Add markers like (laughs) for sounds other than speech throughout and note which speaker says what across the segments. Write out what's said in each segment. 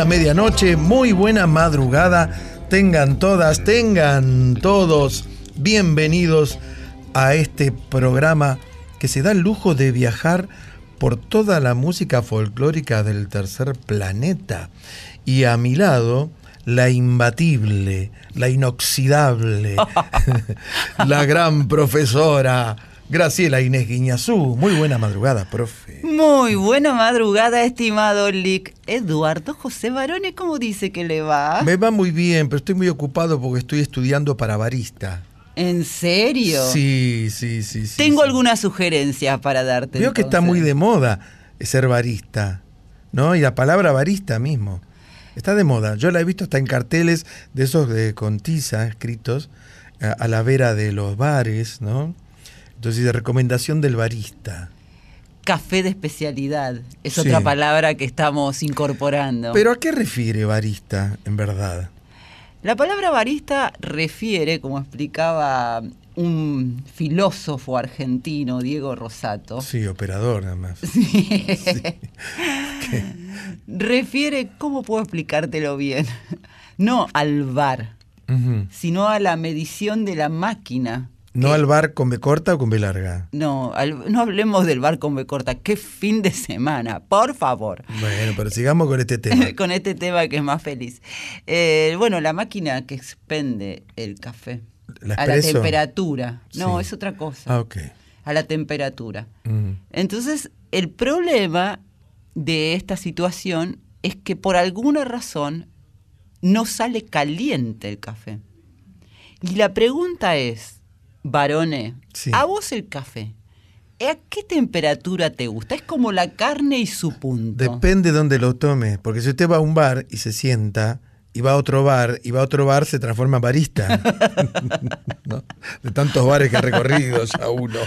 Speaker 1: Buena medianoche, muy buena madrugada. Tengan todas, tengan todos bienvenidos a este programa que se da el lujo de viajar por toda la música folclórica del tercer planeta. Y a mi lado, la imbatible, la inoxidable, (laughs) (laughs) la gran profesora Graciela Inés Guiñazú. Muy buena madrugada, profe.
Speaker 2: Muy buena madrugada, estimado Lick. Eduardo José Barone, ¿cómo dice que le va?
Speaker 1: Me va muy bien, pero estoy muy ocupado porque estoy estudiando para barista.
Speaker 2: ¿En serio?
Speaker 1: Sí, sí, sí. sí
Speaker 2: Tengo
Speaker 1: sí.
Speaker 2: algunas sugerencias para darte.
Speaker 1: Veo que está muy de moda ser barista, ¿no? Y la palabra barista mismo. Está de moda. Yo la he visto hasta en carteles de esos de con tiza escritos a, a la vera de los bares, ¿no? Entonces, de recomendación del barista.
Speaker 2: Café de especialidad. Es
Speaker 1: Sí.
Speaker 2: otra palabra que estamos incorporando.
Speaker 1: Pero ¿a qué refiere barista, en verdad?
Speaker 2: La palabra barista refiere, como explicaba un filósofo argentino, Diego Rosato,
Speaker 1: Sí, operador, nada más. (laughs) (laughs)
Speaker 2: refiere, ¿cómo puedo explicártelo bien? No al bar, sino a la medición de la máquina.
Speaker 1: ¿No al bar con B corta o con B larga?
Speaker 2: No, al- no hablemos del bar con B corta. ¿Qué fin de semana? Por favor.
Speaker 1: Bueno, pero sigamos con este tema. (laughs)
Speaker 2: con este tema que es más feliz. Eh, bueno, la máquina que expende el café
Speaker 1: ¿La
Speaker 2: a la temperatura. No,
Speaker 1: Sí.
Speaker 2: es otra cosa.
Speaker 1: Ah, ok.
Speaker 2: A la temperatura.
Speaker 1: Mm.
Speaker 2: Entonces, el problema de esta situación es que por alguna razón no sale caliente el café. Y la pregunta es, varone,
Speaker 1: Sí.
Speaker 2: a vos el café, ¿a qué temperatura te gusta? Es como la carne y su punto.
Speaker 1: Depende de dónde lo tome, porque si usted va a un bar y se sienta, y va a otro bar, y va a otro bar, se transforma en barista. (laughs) ¿No? De tantos bares que ha recorrido ya uno.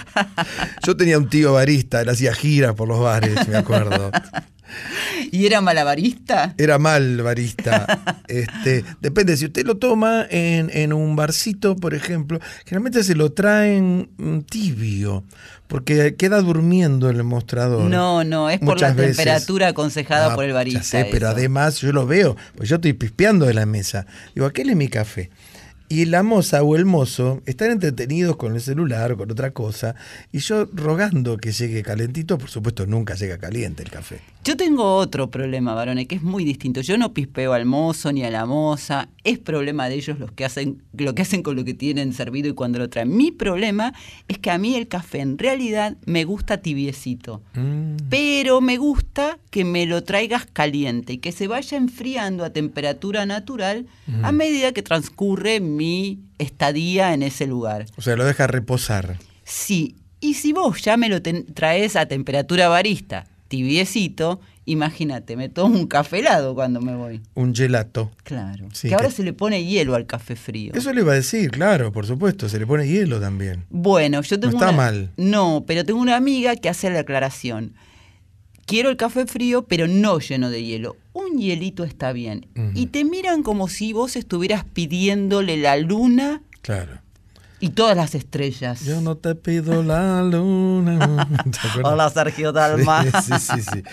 Speaker 1: Yo tenía un tío barista, él hacía giras por los bares, me acuerdo.
Speaker 2: ¿Y era malabarista?
Speaker 1: Era mal barista. (laughs) Este, depende, si usted lo toma en, en un barcito, por ejemplo, generalmente se lo traen tibio, porque queda durmiendo en el mostrador.
Speaker 2: No, no, es por la
Speaker 1: veces.
Speaker 2: temperatura aconsejada
Speaker 1: Ah,
Speaker 2: por el barista.
Speaker 1: Ya sé, pero además yo lo veo, pues yo estoy pispeando de la mesa. Digo, aquel es mi café. Y la moza o el mozo están entretenidos con el celular o con otra cosa, y yo rogando que llegue calentito, por supuesto nunca llega caliente el café.
Speaker 2: Yo tengo otro problema, varones, que es muy distinto. Yo no pispeo al mozo ni a la moza. Es problema de ellos los que hacen, lo que hacen con lo que tienen servido y cuando lo traen. Mi problema es que a mí el café en realidad me gusta tibiecito.
Speaker 1: Mm.
Speaker 2: Pero me gusta que me lo traigas caliente y que se vaya enfriando a temperatura natural a medida que transcurre mi estadía en ese lugar.
Speaker 1: O sea, lo deja reposar.
Speaker 2: Sí, y si vos ya me lo traes a temperatura barista, tibiecito, imagínate, me tomo un café helado cuando me voy.
Speaker 1: Un gelato.
Speaker 2: Claro.
Speaker 1: Sí,
Speaker 2: que ahora
Speaker 1: que-
Speaker 2: se le pone hielo al café frío.
Speaker 1: Eso le iba a decir, claro, por supuesto. Se le pone hielo también.
Speaker 2: Bueno, yo tengo
Speaker 1: está
Speaker 2: una-
Speaker 1: mal.
Speaker 2: No, pero tengo una amiga que hace la aclaración. Quiero el café frío, pero no lleno de hielo. Un hielito está bien. Y te miran como si vos estuvieras pidiéndole la luna
Speaker 1: Claro.
Speaker 2: Y todas las estrellas.
Speaker 1: Yo no te pido la luna. (laughs)
Speaker 2: Hola, Sergio Dalma.
Speaker 1: Sí, sí, sí, sí.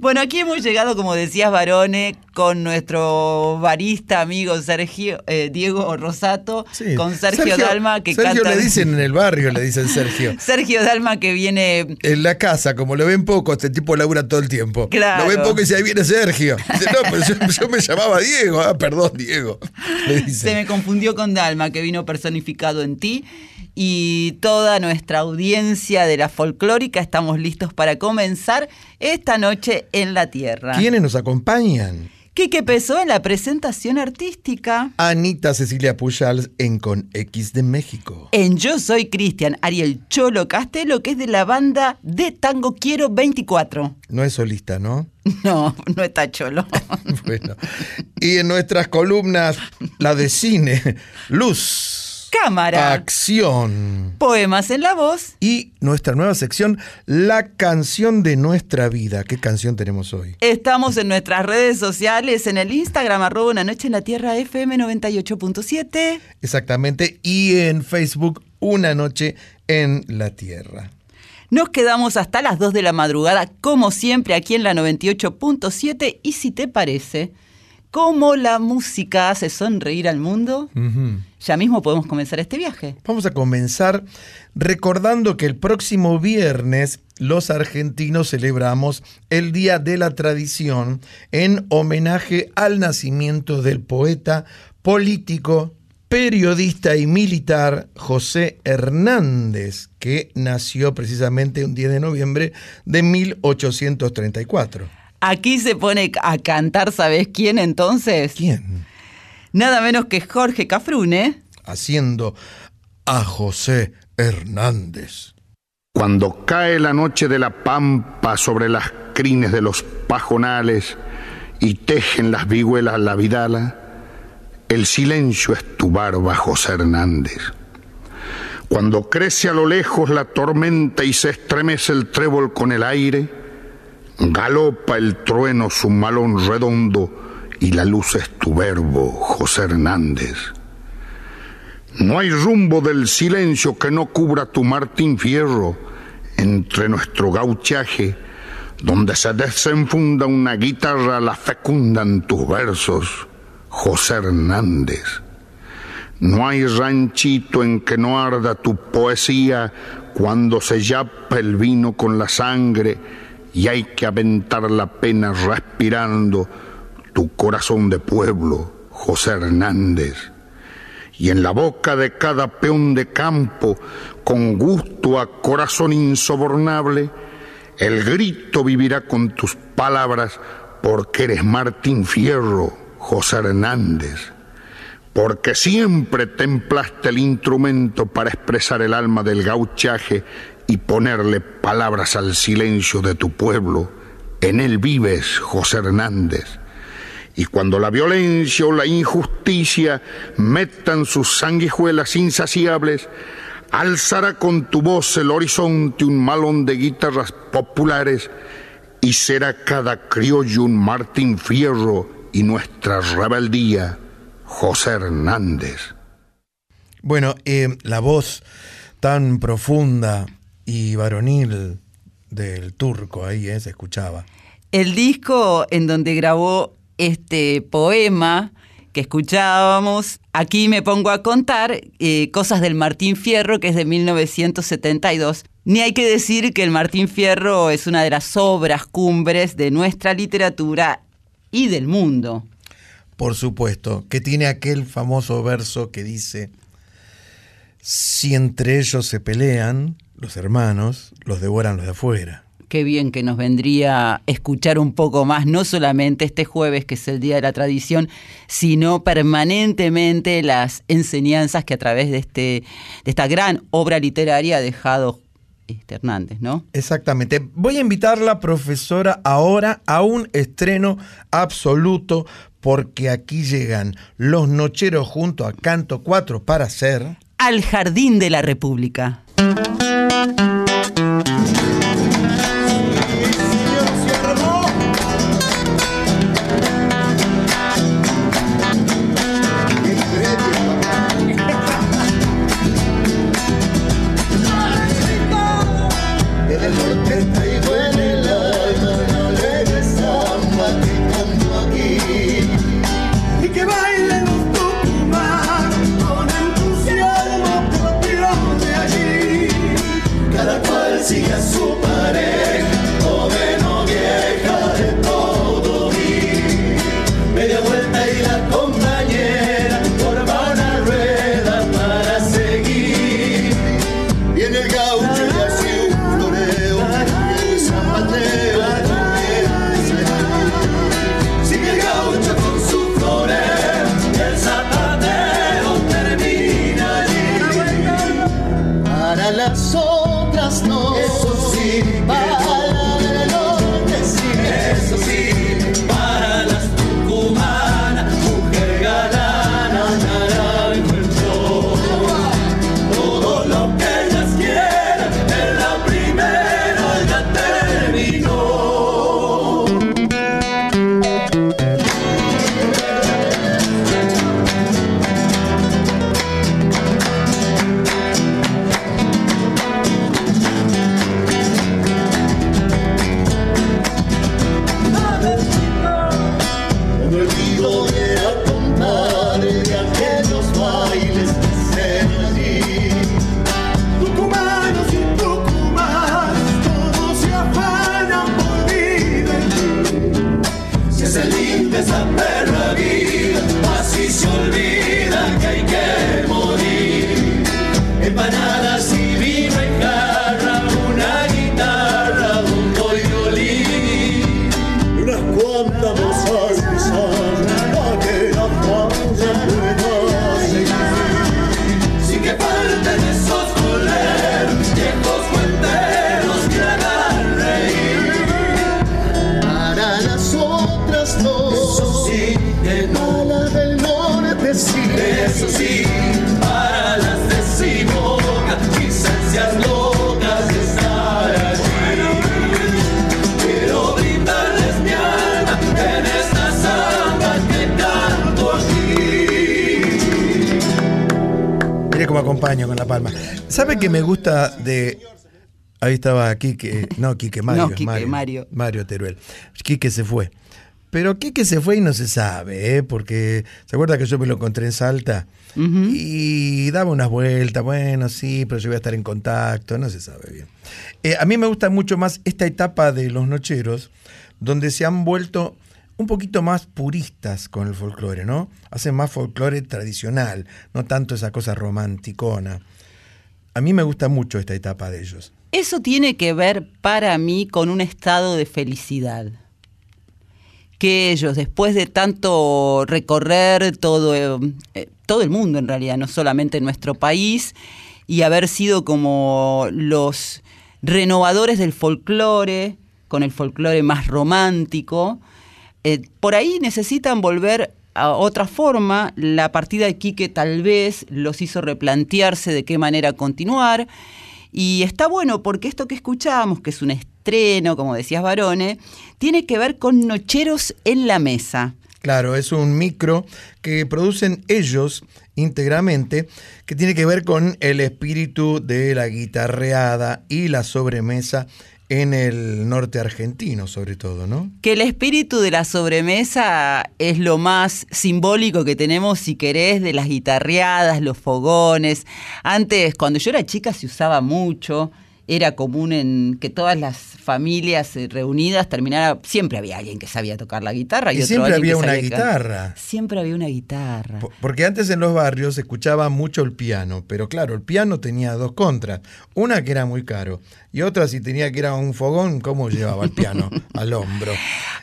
Speaker 2: Bueno, aquí hemos llegado, como decías, Varone, con nuestro barista amigo Sergio, eh, Diego Rosato,
Speaker 1: Sí.
Speaker 2: con Sergio, Dalma, que
Speaker 1: Sergio
Speaker 2: canta.
Speaker 1: le dicen en el barrio, le dicen Sergio. (laughs)
Speaker 2: Sergio Dalma que viene.
Speaker 1: En la casa, como lo ven poco, este tipo labura todo el tiempo.
Speaker 2: Claro.
Speaker 1: Lo ven poco y dice, ahí viene Sergio. Dice, no, pero yo, yo me llamaba Diego. Ah, perdón, Diego. (laughs) Le dice.
Speaker 2: Se me confundió con Dalma, que vino personificado en ti. Y toda nuestra audiencia de la folclórica estamos listos para comenzar esta noche en la Tierra.
Speaker 1: ¿Quiénes nos acompañan?
Speaker 2: Quique Pesó en la presentación artística.
Speaker 1: Anita Cecilia Pujals en Con X de México.
Speaker 2: En Yo Soy Cristian, Ariel Cholo Castelo, que es de la banda de Tango Quiero 24.
Speaker 1: No es solista, ¿no? (laughs)
Speaker 2: No, no está Cholo. (laughs)
Speaker 1: Bueno. Y en nuestras columnas, la de cine, Luz,
Speaker 2: Cámara.
Speaker 1: Acción.
Speaker 2: Poemas en la voz.
Speaker 1: Y nuestra nueva sección, La canción de nuestra vida. ¿Qué canción tenemos hoy?
Speaker 2: Estamos en nuestras redes sociales, en el Instagram, arroba una noche en la tierra FM 98.7.
Speaker 1: Exactamente. Y en Facebook, Una noche en la Tierra.
Speaker 2: Nos quedamos hasta las 2 de la madrugada, como siempre, aquí en la 98.7. Y si te parece, cómo la música hace sonreír al mundo, ya mismo podemos comenzar este viaje.
Speaker 1: Vamos a comenzar recordando que el próximo viernes los argentinos celebramos el Día de la Tradición en homenaje al nacimiento del poeta, político, periodista y militar José Hernández, que nació precisamente un 10 de noviembre de 1834.
Speaker 2: Aquí se pone a cantar, ¿sabes quién entonces?
Speaker 1: ¿Quién?
Speaker 2: Nada menos que Jorge Cafrune.
Speaker 1: Haciendo a José Hernández.
Speaker 3: Cuando cae la noche de la pampa sobre las crines de los pajonales y tejen las vihuelas la vidala, el silencio es tu barba, José Hernández. Cuando crece a lo lejos la tormenta y se estremece el trébol con el aire, galopa el trueno su malón redondo y la luz es tu verbo, José Hernández. No hay rumbo del silencio que no cubra tu Martín Fierro entre nuestro gauchaje, donde se desenfunda una guitarra, la fecundan tus versos, José Hernández. No hay ranchito en que no arda tu poesía cuando se yapa el vino con la sangre y hay que aventar la pena respirando tu corazón de pueblo, José Hernández. Y en la boca de cada peón de campo, con gusto a corazón insobornable, el grito vivirá con tus palabras, porque eres Martín Fierro, José Hernández, porque siempre templaste el instrumento para expresar el alma del gauchaje y ponerle palabras al silencio de tu pueblo. En él vives, José Hernández. Y cuando la violencia o la injusticia metan sus sanguijuelas insaciables, alzará con tu voz el horizonte un malón de guitarras populares y será cada criollo un Martín Fierro y nuestra rebeldía José Hernández.
Speaker 1: Bueno, eh, la voz tan profunda y varonil del turco ahí eh, se escuchaba.
Speaker 2: El disco en donde grabó este poema que escuchábamos, aquí me pongo a contar eh, cosas del Martín Fierro, que es de 1972. Ni hay que decir que el Martín Fierro es una de las obras cumbres de nuestra literatura y del mundo.
Speaker 1: Por supuesto, que tiene aquel famoso verso que dice, si entre ellos se pelean, los hermanos, los devoran los de afuera.
Speaker 2: Qué bien que nos vendría escuchar un poco más, no solamente este jueves, que es el Día de la Tradición, sino permanentemente las enseñanzas que a través de, este, de esta gran obra literaria ha dejado este Hernández, ¿no?
Speaker 1: Exactamente. Voy a invitarla, profesora, ahora a un estreno absoluto, porque aquí llegan los nocheros junto a Canto 4 para hacer...
Speaker 2: Al Jardín de la República.
Speaker 1: Con que me gusta de Ahí estaba Quique, no, Quique (laughs) Mario.
Speaker 2: No, Quique Mario.
Speaker 1: Mario. Teruel. Quique se fue. Pero Quique se fue y no se sabe, ¿eh? porque se acuerda que yo me lo encontré en Salta y daba unas vueltas, bueno, sí, pero yo voy a estar en contacto, no se sabe bien. Eh, a mí me gusta mucho más esta etapa de los nocheros, donde se han vuelto un poquito más puristas con el folclore, ¿no? Hacen más folclore tradicional, no tanto esa cosa romanticona. A mí me gusta mucho esta etapa de ellos.
Speaker 2: Eso tiene que ver para mí con un estado de felicidad. Que ellos, después de tanto recorrer todo, eh, todo el mundo en realidad, no solamente nuestro país, y haber sido como los renovadores del folclore, con el folclore más romántico, eh, por ahí necesitan volver otra forma. La partida de Quique tal vez los hizo replantearse de qué manera continuar. Y está bueno porque esto que escuchábamos, que es un estreno, como decías Barone, tiene que ver con Nocheros en la Mesa.
Speaker 1: Claro, es un micro que producen ellos íntegramente, que tiene que ver con el espíritu de la guitarreada y la sobremesa en el norte argentino, sobre todo, ¿no?
Speaker 2: Que el espíritu de la sobremesa es lo más simbólico que tenemos, si querés, de las guitarreadas, los fogones. Antes, cuando yo era chica, se usaba mucho era común en que todas las familias eh, reunidas terminara siempre había alguien que sabía tocar la guitarra y,
Speaker 1: Y
Speaker 2: otro
Speaker 1: siempre había
Speaker 2: que
Speaker 1: una
Speaker 2: sabía
Speaker 1: guitarra.
Speaker 2: Siempre había una guitarra.
Speaker 1: Po- Porque antes en los barrios se escuchaba mucho el piano, pero claro, el piano tenía dos contras. Una que era muy caro y otra si tenía que ir a un fogón, ¿cómo llevaba el piano? (laughs) Al hombro.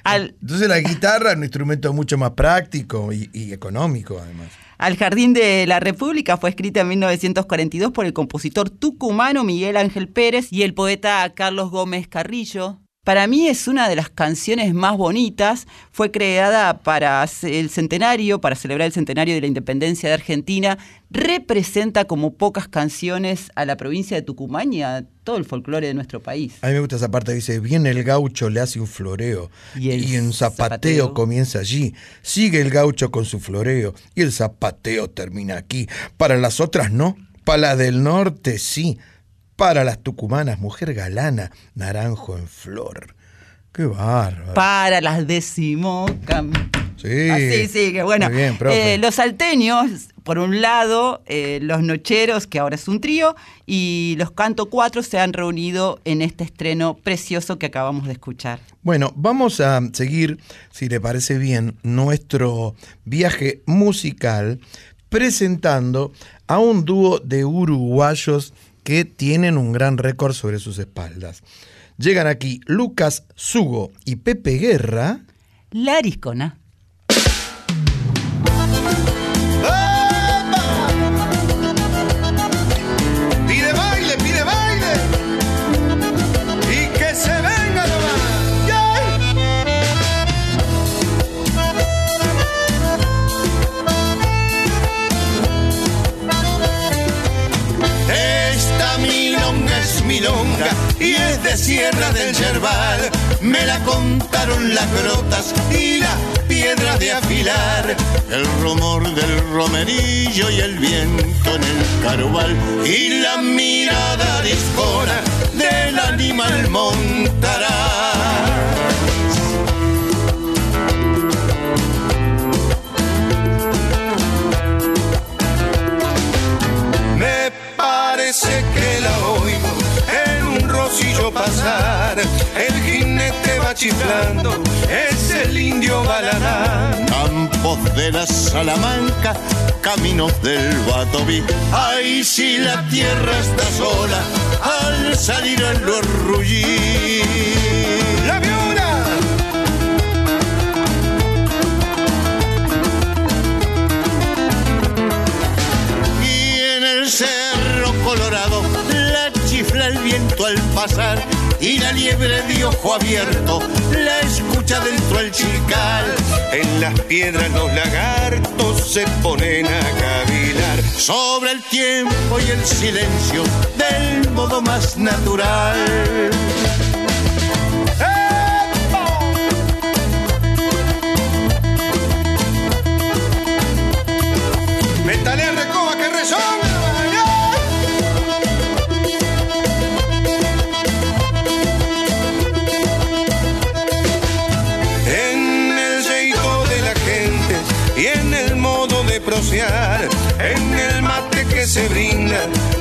Speaker 2: Al-
Speaker 1: Entonces la guitarra es un instrumento mucho más práctico y, y económico además.
Speaker 2: Al Jardín de la República fue escrita en 1942 por el compositor tucumano Miguel Ángel Pérez y el poeta Carlos Gómez Carrillo. Para mí es una de las canciones más bonitas. Fue creada para el centenario, para celebrar el centenario de la independencia de Argentina. Representa como pocas canciones a la provincia de Tucumán y a todo el folclore de nuestro país.
Speaker 1: A mí me gusta esa parte, dice, viene el gaucho, le hace un floreo.
Speaker 2: Y el
Speaker 1: un zapateo,
Speaker 2: zapateo.
Speaker 1: comienza allí. Sigue el gaucho con su floreo. Y el zapateo termina aquí. Para las otras no. Para las del norte sí. Para las tucumanas, mujer galana, naranjo en flor. Qué bárbaro.
Speaker 2: Para las decimocam.
Speaker 1: sí.
Speaker 2: Así, sí, que bueno.
Speaker 1: Muy bien,
Speaker 2: eh, los salteños, por un lado, eh, los nocheros, que ahora es un trío, y los canto cuatro se han reunido en este estreno precioso que acabamos de escuchar.
Speaker 1: Bueno, vamos a seguir, si le parece bien, nuestro viaje musical presentando a un dúo de uruguayos que tienen un gran récord sobre sus espaldas. Llegan aquí Lucas Sugo y Pepe Guerra.
Speaker 2: La Ariscona.
Speaker 4: Sierra del Yerbal. Me la contaron las grotas y las piedras de afilar. El rumor del romerillo y el viento en el carubal. Y la mirada discona del animal montará. Parece que la rocillo pasar. El jinete va chiflando, es el indio Balarán. Campos de la Salamanca, caminos del Batoví. Ay, si la tierra está sola, al salir a lo al pasar y la liebre de ojo abierto la escucha dentro del chical. En las piedras los lagartos se ponen a cavilar sobre el tiempo y el silencio del modo más natural.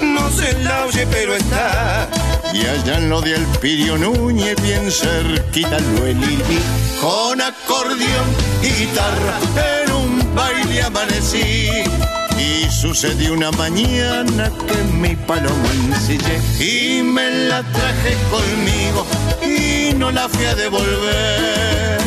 Speaker 4: No se la oye pero está. Y allá en lo de Elpidio Núñez, bien cerquita lo elidí, con acordeón guitarra, en un baile amanecí. Y sucedió una mañana que mi paloma ensillé y me la traje conmigo y no la fui a devolver.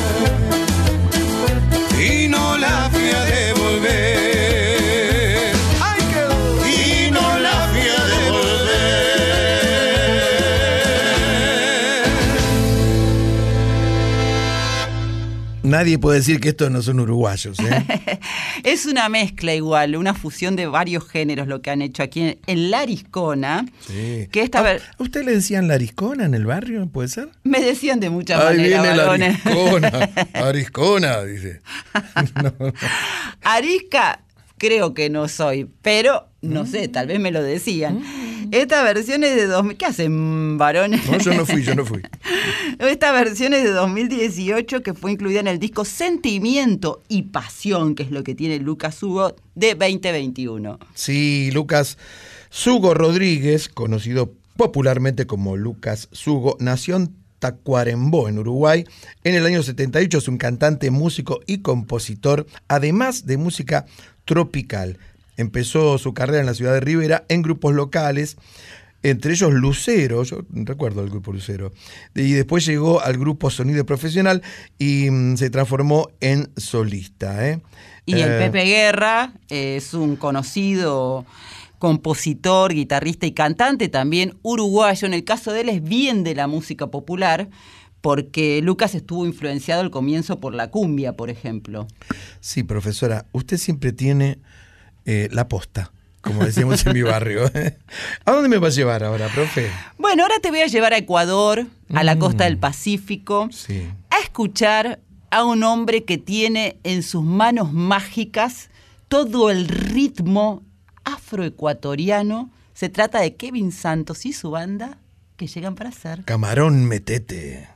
Speaker 1: Nadie puede decir que estos no son uruguayos, ¿eh? (laughs)
Speaker 2: Es una mezcla igual, una fusión de varios géneros lo que han hecho aquí en, en La Ariscona.
Speaker 1: Sí.
Speaker 2: Que esta
Speaker 1: ¿A-
Speaker 2: ver-
Speaker 1: ¿A usted le decían la ariscona en el barrio? ¿Puede ser?
Speaker 2: Me decían de muchas
Speaker 1: Ahí
Speaker 2: maneras,
Speaker 1: viene la
Speaker 2: varones.
Speaker 1: ariscona. (laughs) Ariscona, dice. (laughs) No, no.
Speaker 2: Arisca, creo que no soy, pero no sé, tal vez me lo decían. (laughs) Esta versión es de 2000. ¿Qué hacen, varones?
Speaker 1: No, yo no fui, yo no fui. (laughs)
Speaker 2: Esta versión es de 2018 que fue incluida en el disco Sentimiento y Pasión, que es lo que tiene Lucas Hugo de 2021.
Speaker 1: Sí, Lucas Sugo Rodríguez, conocido popularmente como Lucas Sugo, nació en Tacuarembó, en Uruguay. En el año 78 es un cantante, músico y compositor, además de música tropical. Empezó su carrera en la ciudad de Rivera en grupos locales, entre ellos Lucero, yo recuerdo el grupo Lucero, y después llegó al grupo Sonido Profesional y mm, se transformó en solista. ¿eh?
Speaker 2: Y el
Speaker 1: Eh,
Speaker 2: Pepe Guerra es un conocido compositor, guitarrista y cantante, también uruguayo. En el caso de él es bien de la música popular, porque Lucas estuvo influenciado al comienzo por la cumbia, por ejemplo.
Speaker 1: Sí, profesora, usted siempre tiene eh, la posta, como decíamos en mi barrio. (laughs) ¿A dónde me va a llevar ahora, profe?
Speaker 2: Bueno, ahora te voy a llevar a Ecuador, a la
Speaker 1: Mm.
Speaker 2: costa del Pacífico,
Speaker 1: Sí.
Speaker 2: a escuchar a un hombre que tiene en sus manos mágicas todo el ritmo afroecuatoriano. Se trata de Kevin Santos y su banda que llegan para hacer.
Speaker 1: Camarón metete.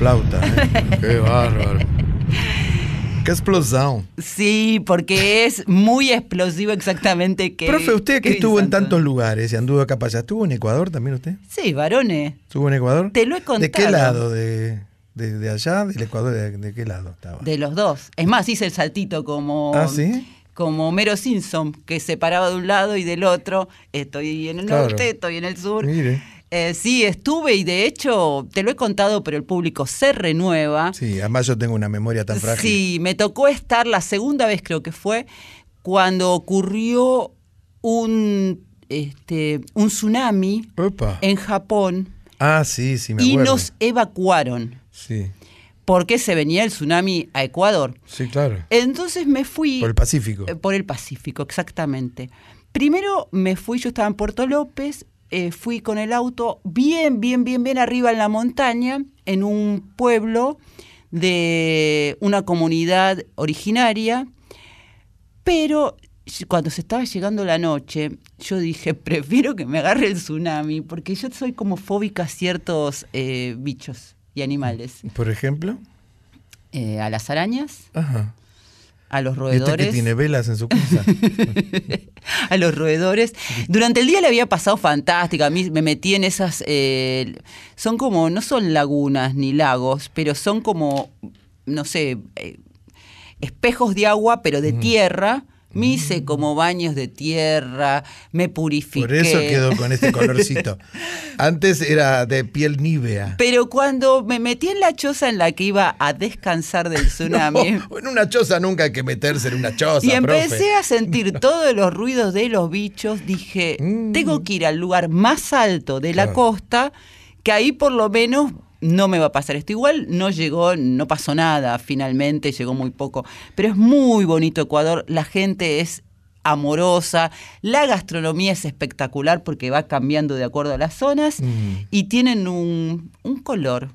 Speaker 1: Flauta, ¿eh? (laughs) Qué bárbaro. Qué explosión.
Speaker 2: Sí, porque es muy explosivo exactamente que.
Speaker 1: Profe, usted que estuvo en tantos lugares y anduvo acá para allá, ¿estuvo en Ecuador también usted?
Speaker 2: Sí, varones.
Speaker 1: ¿Estuvo en Ecuador?
Speaker 2: Te lo he
Speaker 1: ¿De qué
Speaker 2: contado.
Speaker 1: lado? ¿De, de, de allá? ¿Del Ecuador? ¿De, de qué lado estaba?
Speaker 2: De los dos. Es más, hice el saltito como.
Speaker 1: ¿Ah, sí?
Speaker 2: Como Homero Simpson, que se paraba de un lado y del otro. Estoy en el
Speaker 1: Claro.
Speaker 2: norte, estoy en el sur.
Speaker 1: Mire.
Speaker 2: Eh, sí, estuve y de hecho, te lo he contado, pero el público se renueva.
Speaker 1: Sí, además yo tengo una memoria tan frágil.
Speaker 2: Sí, me tocó estar la segunda vez, creo que fue, cuando ocurrió un, este, un tsunami
Speaker 1: Opa.
Speaker 2: en Japón
Speaker 1: Ah, sí, sí, me
Speaker 2: y
Speaker 1: acuerdo.
Speaker 2: nos evacuaron
Speaker 1: Sí,
Speaker 2: porque se venía el tsunami a Ecuador.
Speaker 1: sí, claro.
Speaker 2: Entonces me fui
Speaker 1: Por el Pacífico.
Speaker 2: eh, por el Pacífico, exactamente. Primero me fui, yo estaba en Puerto López, eh, fui con el auto bien, bien, bien, bien arriba en la montaña, en un pueblo de una comunidad originaria, pero cuando se estaba llegando la noche, yo dije, (laughs) prefiero que me agarre el tsunami, porque yo soy como fóbica a ciertos eh, bichos y animales.
Speaker 1: Por ejemplo.
Speaker 2: Eh, a las arañas,
Speaker 1: Ajá.
Speaker 2: A los
Speaker 1: ¿Y usted que
Speaker 2: roedores.
Speaker 1: tiene velas en su casa? (laughs)
Speaker 2: a los roedores. Durante el día le había pasado fantástica. A mí me metí en esas. eh, son como. No son lagunas ni lagos, pero son como. No sé. eh, espejos de agua, pero de tierra. Me hice como baños de tierra, me purifiqué.
Speaker 1: Por eso quedó con este (laughs) colorcito. Antes era de piel nívea.
Speaker 2: Pero cuando me metí en la choza en la que iba a descansar del (laughs) tsunami.
Speaker 1: No, en una choza nunca hay que meterse en una choza,
Speaker 2: Y empecé
Speaker 1: profe.
Speaker 2: a sentir (laughs) todos los ruidos de los bichos. Dije,
Speaker 1: Mm.
Speaker 2: tengo que ir al lugar más alto de la
Speaker 1: Claro.
Speaker 2: costa, que ahí por lo menos no me va a pasar esto. Igual no llegó, no pasó nada finalmente, llegó muy poco. Pero es muy bonito Ecuador, la gente es amorosa, la gastronomía es espectacular porque va cambiando de acuerdo a las zonas
Speaker 1: Mm.
Speaker 2: y tienen un, un color.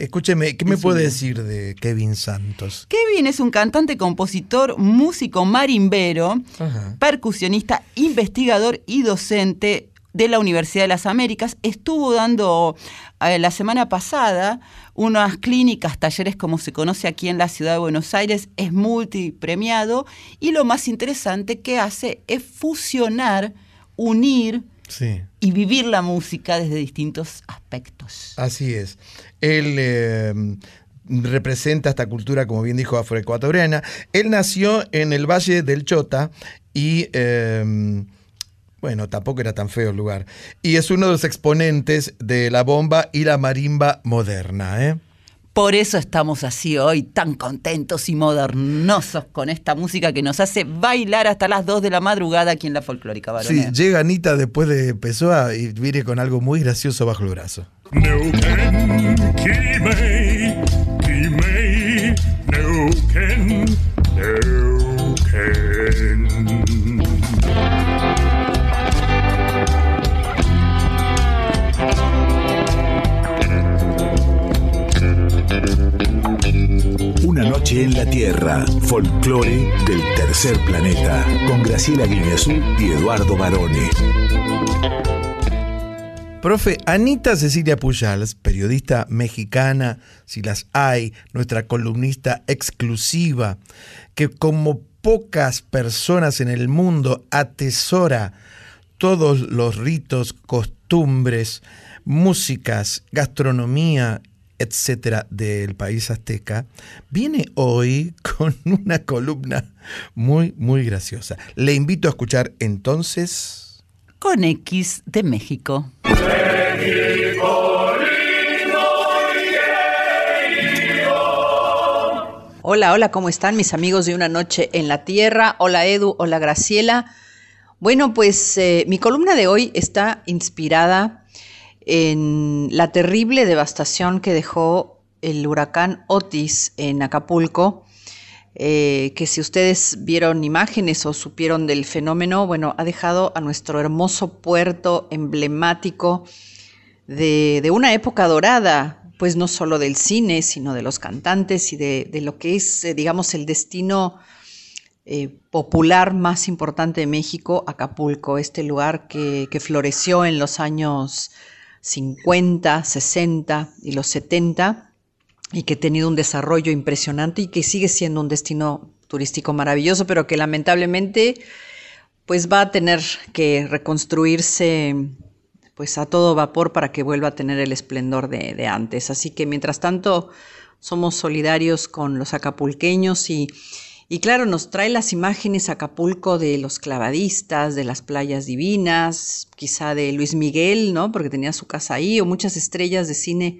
Speaker 1: Escúcheme, ¿qué me puede decir de Kevin Santos?
Speaker 2: Kevin es un cantante, compositor, músico marimbero,
Speaker 1: Ajá.
Speaker 2: percusionista, investigador y docente de la Universidad de las Américas. Estuvo dando eh, la semana pasada unas clínicas, talleres como se conoce aquí en la ciudad de Buenos Aires. Es multipremiado y lo más interesante que hace es fusionar, unir
Speaker 1: Sí,
Speaker 2: y vivir la música desde distintos aspectos.
Speaker 1: así es. Él eh, representa esta cultura, como bien dijo, afroecuatoriana. Él nació en el Valle del Chota y... eh, bueno, tampoco era tan feo el lugar. Y es uno de los exponentes de la bomba y la marimba moderna, ¿eh?
Speaker 2: Por eso estamos así hoy, tan contentos y modernosos con esta música que nos hace bailar hasta las 2 de la madrugada aquí en la folclórica
Speaker 1: Sí,
Speaker 2: varonera.
Speaker 1: llega Anita después de Pessoa y viene con algo muy gracioso bajo el brazo.
Speaker 5: Neuquén,
Speaker 6: en la Tierra, folclore del tercer planeta, con Graciela Guineazú y Eduardo Barone.
Speaker 1: Profe, Anita Cecilia Pujals, periodista mexicana, si las hay, nuestra columnista exclusiva, que como pocas personas en el mundo atesora todos los ritos, costumbres, músicas, gastronomía, etcétera, del país azteca, viene hoy con (laughs) una columna muy, muy graciosa. Le invito a escuchar entonces.
Speaker 2: Con X de México.
Speaker 7: Hola, hola, ¿cómo están mis amigos de Una Noche en la Tierra? Hola Edu, hola Graciela. Bueno, pues eh, mi columna de hoy está inspirada en la terrible devastación que dejó el huracán Otis en Acapulco, eh, que si ustedes vieron imágenes o supieron del fenómeno, bueno, ha dejado a nuestro hermoso puerto emblemático de, una época dorada, pues no solo del cine, sino de los cantantes y de, lo que es, eh, digamos, el destino eh, popular más importante de México, Acapulco, este lugar que floreció en los años 50, 60 y los 70 y que ha tenido un desarrollo impresionante y que sigue siendo un destino turístico maravilloso, pero que lamentablemente pues va a tener que reconstruirse pues a todo vapor para que vuelva a tener el esplendor de, de antes. Así que mientras tanto somos solidarios con los acapulqueños y, y claro, nos trae las imágenes Acapulco de los clavadistas, de las playas divinas, quizá de Luis Miguel, ¿no? Porque tenía su casa ahí, o muchas estrellas de cine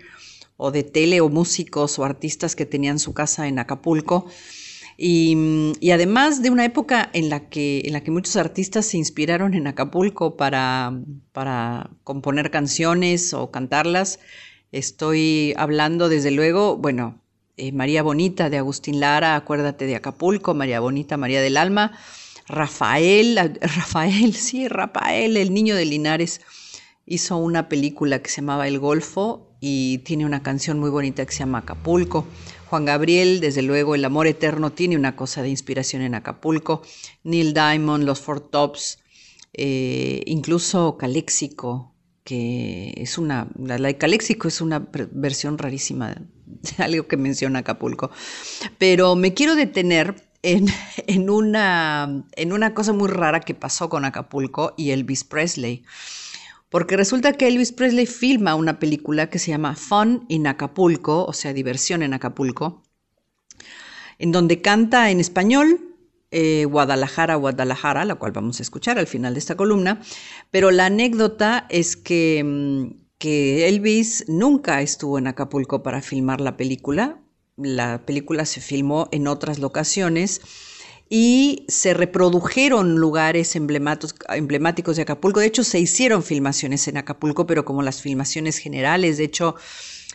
Speaker 7: o de tele o músicos o artistas que tenían su casa en Acapulco. Y, y, además de una época en la, que, en la que muchos artistas se inspiraron en Acapulco para, para componer canciones o cantarlas, estoy hablando desde luego, bueno, eh, María Bonita de Agustín Lara, Acuérdate de Acapulco, María Bonita, María del Alma, Rafael, (laughs) Rafael, sí, Rafael, el niño de Linares, hizo una película que se llamaba El Golfo y tiene una canción muy bonita que se llama Acapulco. Juan Gabriel, desde luego, El Amor Eterno tiene una cosa de inspiración en Acapulco. Neil Diamond, Los Four Tops, eh, incluso Caléxico, que es una, la, de Caléxico es una versión rarísima (laughs) algo que menciona Acapulco. Pero me quiero detener en, (laughs) en, una, en una cosa muy rara que pasó con Acapulco y Elvis Presley. Porque resulta que Elvis Presley filma una película que se llama Fun in Acapulco, o sea, diversión en Acapulco, en donde canta en español eh, Guadalajara, Guadalajara, la cual vamos a escuchar al final de esta columna, pero la anécdota es que, mm, Elvis nunca estuvo en Acapulco para filmar la película, la película se filmó en otras locaciones y se reprodujeron lugares emblemáticos de Acapulco. De hecho, se hicieron filmaciones en Acapulco, pero como las filmaciones generales, de hecho,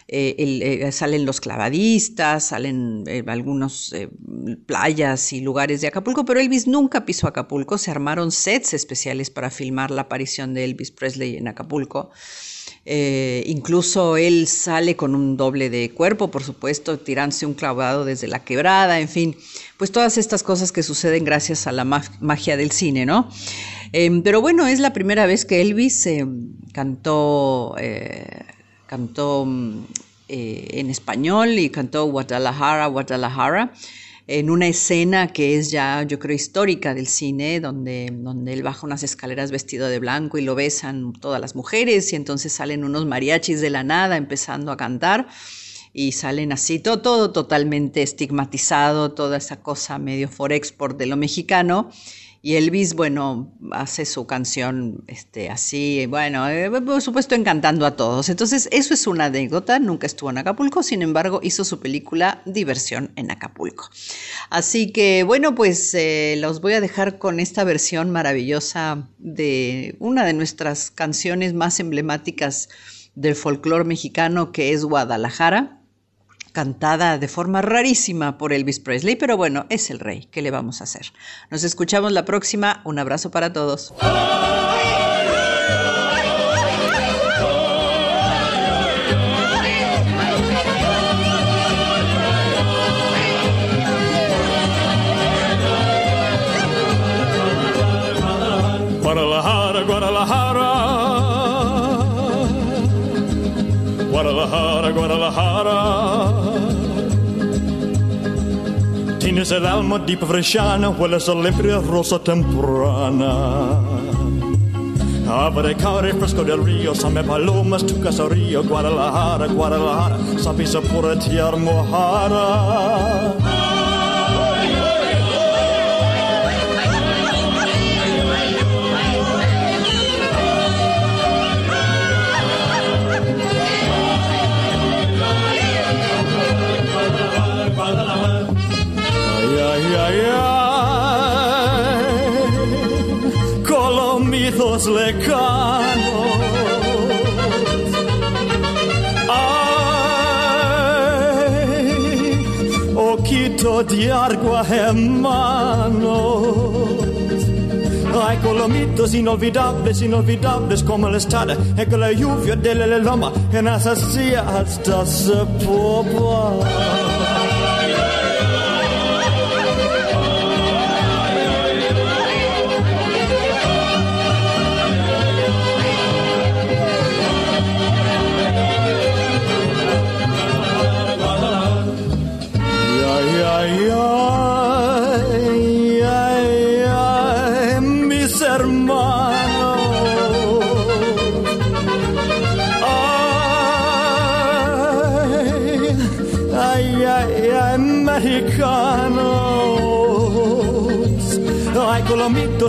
Speaker 7: eh, eh, salen los clavadistas, salen eh, algunos playas y lugares de Acapulco, pero Elvis nunca pisó Acapulco, se armaron sets especiales para filmar la aparición de Elvis Presley en Acapulco. Eh, incluso él sale con un doble de cuerpo, por supuesto, tirándose un clavado desde la quebrada, en fin, pues todas estas cosas que suceden gracias a la magia del cine, ¿no? Em, pero bueno, es la primera vez que Elvis eh, cantó, eh, cantó mm, en español y cantó Guadalajara, Guadalajara en una escena que es ya, yo creo, histórica del cine, donde, donde él baja unas escaleras vestido de blanco y lo besan todas las mujeres y entonces salen unos mariachis de la nada empezando a cantar y salen así, todo, todo totalmente estigmatizado, toda esa cosa medio for export de lo mexicano. Y Elvis, bueno, hace su canción este, así, bueno, eh, por supuesto encantando a todos. Entonces, eso es una anécdota, nunca estuvo en Acapulco, sin embargo, hizo su película Diversión en Acapulco. Así que, bueno, pues eh, los voy a dejar con esta versión maravillosa de una de nuestras canciones más emblemáticas del folclore mexicano, que es Guadalajara cantada de forma rarísima por Elvis Presley, pero bueno, es el rey, ¿qué le vamos a hacer? Nos escuchamos la próxima, un abrazo para todos.
Speaker 8: Tienes el alma deep fresciana, hueles a rosa temprana. Abre caure fresco del río, same palomas, tu caserío, Guadalajara, Guadalajara, sapisa pura tierra mojada. Lecanos. Ay, ojito de agua hermanos. Ay, colomitos inolvidables, inolvidables como estada, y con la lluvia de la loma, en hasta se popa.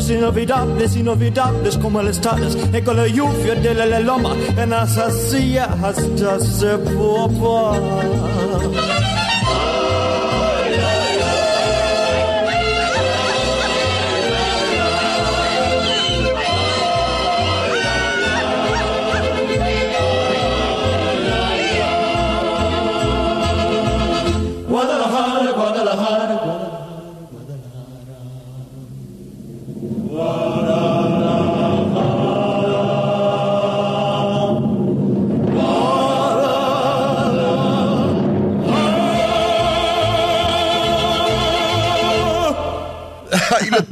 Speaker 8: Colomitos inolvidables, inolvidables como el estatus, y con la lluvia de la loma, en silla hasta se popa.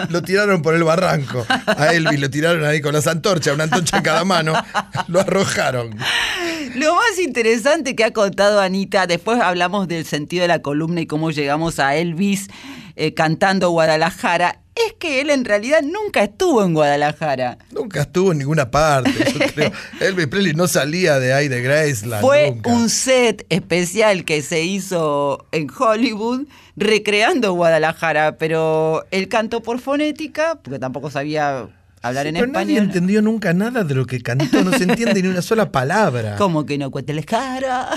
Speaker 1: Lo, tiraron por el barranco. A Elvis lo tiraron ahí con las antorchas, una antorcha en cada mano. (laughs) Lo arrojaron.
Speaker 2: Lo más interesante que ha contado Anita, después hablamos del sentido de la columna y cómo llegamos a Elvis eh, cantando Guadalajara, que él en realidad nunca estuvo en Guadalajara.
Speaker 1: Nunca estuvo en ninguna parte, yo (laughs) creo. Elvis Presley no salía de ahí de Graceland.
Speaker 2: Fue
Speaker 1: nunca.
Speaker 2: un set especial que se hizo en Hollywood recreando Guadalajara, pero él cantó por fonética, porque tampoco sabía hablar en
Speaker 1: Pero nadie
Speaker 2: español.
Speaker 1: entendió nunca nada de lo que cantó, no se entiende ni una sola palabra. (laughs)
Speaker 2: Como que no cuente la cara.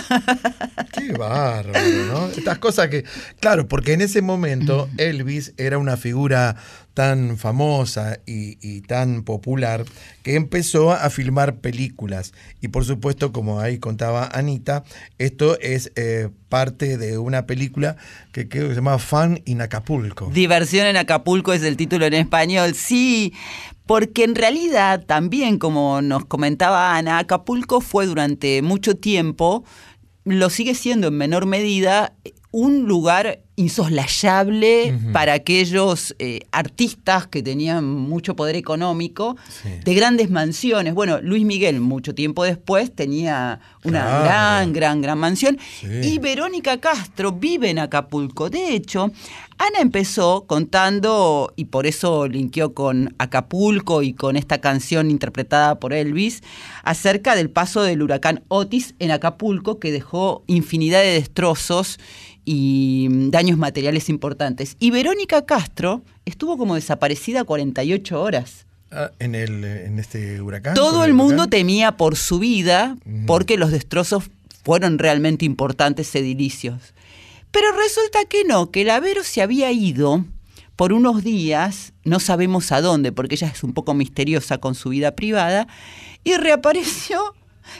Speaker 2: (laughs)
Speaker 1: Qué bárbaro, ¿no? Estas cosas que, claro, porque en ese momento Elvis era una figura tan famosa y, y tan popular que empezó a filmar películas. Y por supuesto, como ahí contaba Anita, esto es eh, parte de una película que creo que se llama Fun in Acapulco.
Speaker 2: Diversión en Acapulco es el título en español, sí, porque en realidad también, como nos comentaba Ana, Acapulco fue durante mucho tiempo, lo sigue siendo en menor medida, un lugar insoslayable para aquellos eh, artistas que tenían mucho poder económico, de grandes mansiones. Bueno, Luis Miguel mucho tiempo después tenía una
Speaker 1: Claro.
Speaker 2: gran, gran, gran mansión.
Speaker 1: Sí.
Speaker 2: Y Verónica Castro vive en Acapulco. De hecho, Ana empezó contando, y por eso linkeó con Acapulco y con esta canción interpretada por Elvis, acerca del paso del huracán Otis en Acapulco, que dejó infinidad de destrozos y mm, daños materiales importantes. Y Verónica Castro estuvo como desaparecida 48 horas.
Speaker 1: Ah, en, el, en este huracán.
Speaker 2: Todo el mundo
Speaker 1: huracán.
Speaker 2: temía por su vida porque los destrozos fueron realmente importantes edilicios. Pero resulta que no, que la Vero se había ido por unos días, no sabemos a dónde, porque ella es un poco misteriosa con su vida privada, y reapareció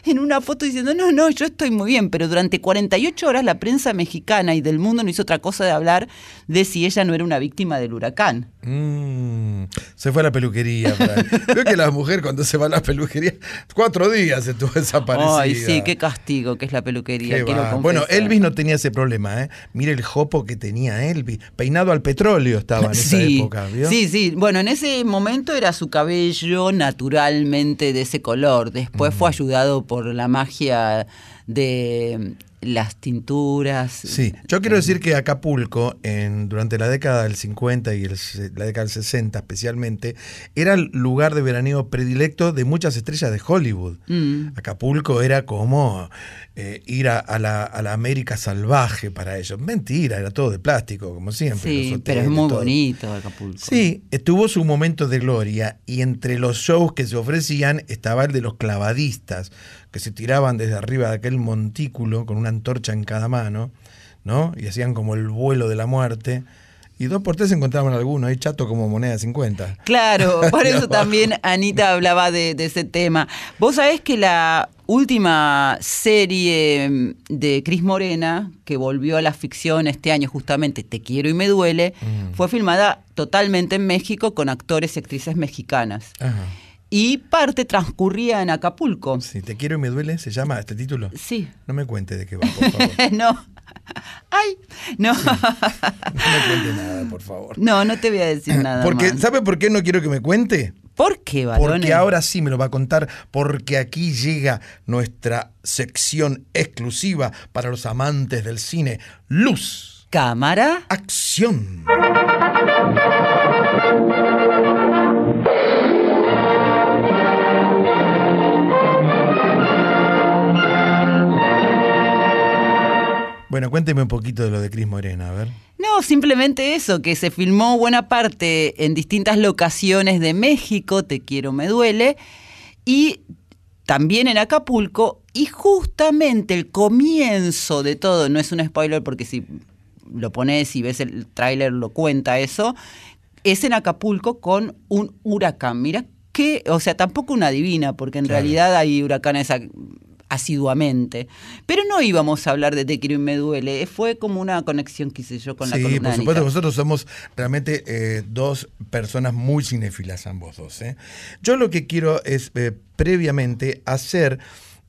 Speaker 2: en una foto diciendo, no, no, yo estoy muy bien, pero durante 48 horas la prensa mexicana y del mundo no hizo otra cosa de hablar de si ella no era una víctima del huracán.
Speaker 1: Mm, se fue a la peluquería. Creo (laughs) que la mujer cuando se va a la peluquería, cuatro días estuvo desaparecida.
Speaker 2: Ay, sí, qué castigo que es la peluquería.
Speaker 1: Bueno. Elvis no tenía ese problema, ¿eh? Mire el jopo que tenía Elvis. Peinado al petróleo estaba en esa
Speaker 2: sí,
Speaker 1: época, ¿vio?
Speaker 2: Sí, sí. Bueno, en ese momento era su cabello naturalmente de ese color. Después fue ayudado por la magia de las tinturas.
Speaker 1: Sí, yo quiero decir que Acapulco, en, durante la década del 50 y el la década del 60 especialmente, era el lugar de veraneo predilecto de muchas estrellas de Hollywood.
Speaker 2: Mm.
Speaker 1: Acapulco era como eh, ir a, a la, a la América salvaje para ellos. Mentira, era todo de plástico, como siempre.
Speaker 2: Sí, pero es muy
Speaker 1: todo.
Speaker 2: bonito Acapulco.
Speaker 1: Sí, eh, tuvo su momento de gloria y entre los shows que se ofrecían estaba el de los clavadistas, que se tiraban desde arriba de aquel montículo con una antorcha en cada mano, ¿no? Y hacían como el vuelo de la muerte. Y dos por tres se encontraban algunos ahí chato como moneda de 50.
Speaker 2: Claro, (laughs) por eso también Anita hablaba de, de ese tema. Vos sabés que la última serie mm, de Cris Morena, que volvió a la ficción este año justamente, Te quiero y me duele,
Speaker 1: Mm.
Speaker 2: fue filmada totalmente en México con actores y actrices mexicanas.
Speaker 1: Ajá.
Speaker 2: Y parte transcurría en Acapulco.
Speaker 1: Si te quiero y me duele, se llama este título.
Speaker 2: Sí.
Speaker 1: No me cuente de qué va, por favor. (laughs)
Speaker 2: no. Ay, no.
Speaker 1: No me cuente nada, por favor.
Speaker 2: No, no te voy a decir (clears throat) nada
Speaker 1: Porque,
Speaker 2: más.
Speaker 1: ¿sabe por qué no quiero que me cuente?
Speaker 2: ¿Por qué, varones?
Speaker 1: Porque ahora sí me lo va a contar, porque aquí llega nuestra sección exclusiva para los amantes del cine. Luz,
Speaker 2: Cámara.
Speaker 1: acción. Bueno, cuénteme un poquito de lo de Cris Morena, a ver.
Speaker 2: No, simplemente eso, que se filmó buena parte en distintas locaciones de México, Te quiero, me duele, y también en Acapulco, y justamente el comienzo de todo, no es un spoiler porque si lo pones y ves el tráiler lo cuenta eso, es en Acapulco con un huracán. Mira que, o sea, tampoco una divina, porque en realidad hay huracanes asiduamente. Pero no íbamos a hablar de Te quiero y me duele. Fue como una conexión, quise yo, con la
Speaker 1: Sí, por supuesto, nosotros somos realmente eh, dos personas muy cinéfilas ambos dos. ¿eh? Yo lo que quiero es eh, previamente hacer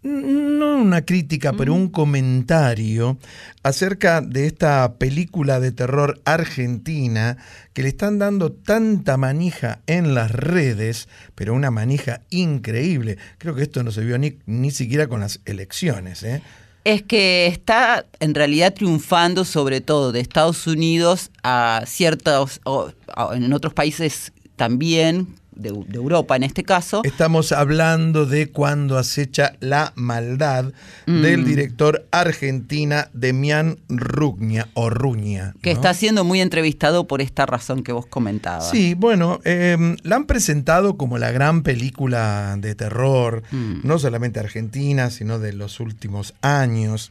Speaker 1: no una crítica, pero un comentario acerca de esta película de terror argentina que le están dando tanta manija en las redes, pero una manija increíble. Creo que esto no se vio ni, ni siquiera con las elecciones. ¿eh?
Speaker 2: Es que está en realidad triunfando sobre todo de Estados Unidos a ciertos, o, a- en otros países también, de, de Europa en este caso.
Speaker 1: Estamos hablando de cuando acecha la maldad del
Speaker 2: Mm.
Speaker 1: director argentina Demián Rugnia o Ruña.
Speaker 2: que está siendo muy entrevistado por esta razón que vos comentabas.
Speaker 1: Sí, bueno, eh, la han presentado como la gran película de terror,
Speaker 2: Mm.
Speaker 1: no solamente argentina, sino de los últimos años.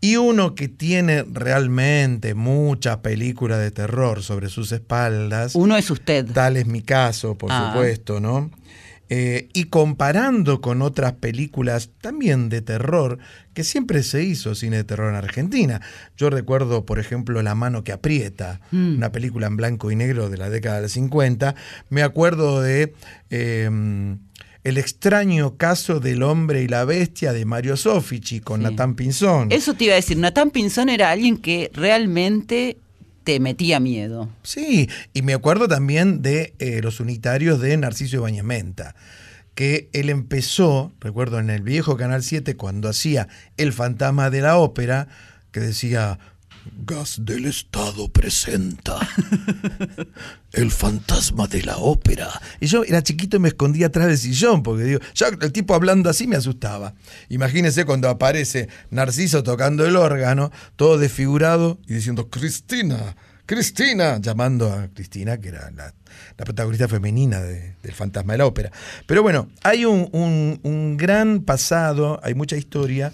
Speaker 1: Y uno que tiene realmente muchas películas de terror sobre sus espaldas.
Speaker 2: Uno es usted.
Speaker 1: Tal es mi caso, por
Speaker 2: Ah.
Speaker 1: supuesto, ¿no? Eh, y comparando con otras películas también de terror, que siempre se hizo cine de terror en Argentina. Yo recuerdo, por ejemplo, La mano que aprieta,
Speaker 2: Mm.
Speaker 1: una película en blanco y negro de la década del 50. Me acuerdo de eh, El extraño caso del hombre y la bestia de Mario Sofici con
Speaker 2: Sí.
Speaker 1: Natán Pinzón.
Speaker 2: Eso te iba a decir, Natán Pinzón era alguien que realmente te metía miedo.
Speaker 1: Sí, y me acuerdo también de eh, los unitarios de Narciso Ibáñez Menta, que él empezó, recuerdo en el viejo Canal 7, cuando hacía El fantasma de la ópera, que decía, Gas del Estado presenta (laughs) El fantasma de la ópera. Y yo era chiquito y me escondía atrás del sillón, porque digo, ya el tipo hablando así me asustaba. Imagínense cuando aparece Narciso tocando el órgano, todo desfigurado y diciendo, Cristina, Cristina, llamando a Cristina, que era la, la protagonista femenina de- del fantasma de la ópera. Pero bueno, hay un, un- un gran pasado, hay mucha historia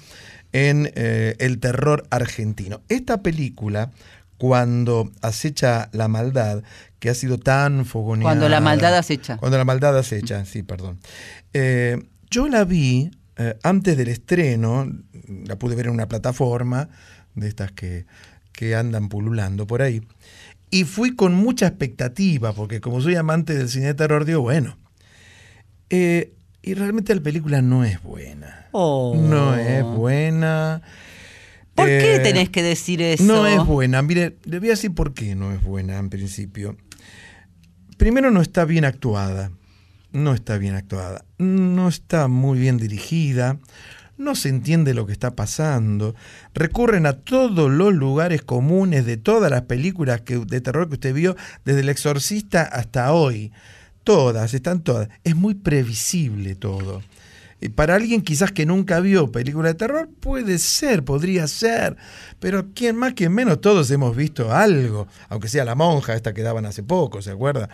Speaker 1: en eh, el terror argentino. Esta película, cuando acecha la maldad, que ha sido tan fogoneada.
Speaker 2: Cuando la maldad acecha.
Speaker 1: Cuando la maldad acecha, sí, perdón. Eh, yo la vi eh, antes del estreno, la pude ver en una plataforma de estas que, que andan pululando por ahí. Y fui con mucha expectativa, porque como soy amante del cine de terror, digo, bueno. Eh, y realmente la película no es buena.
Speaker 2: Oh.
Speaker 1: No es buena.
Speaker 2: ¿Por qué
Speaker 1: Eh,
Speaker 2: tenés que decir eso?
Speaker 1: no es buena. Mire, le voy a decir por qué no es buena en principio. Primero no está bien actuada. No está bien actuada. No está muy bien dirigida. No se entiende lo que está pasando. Recurren a todos los lugares comunes de todas las películas que, de terror que usted vio, desde El Exorcista hasta hoy. Todas, están todas. Es muy previsible todo. Y para alguien quizás que nunca vio película de terror, puede ser, podría ser. Pero quien más, quien menos, todos hemos visto algo. Aunque sea La Monja, esta que daban hace poco, ¿se acuerda?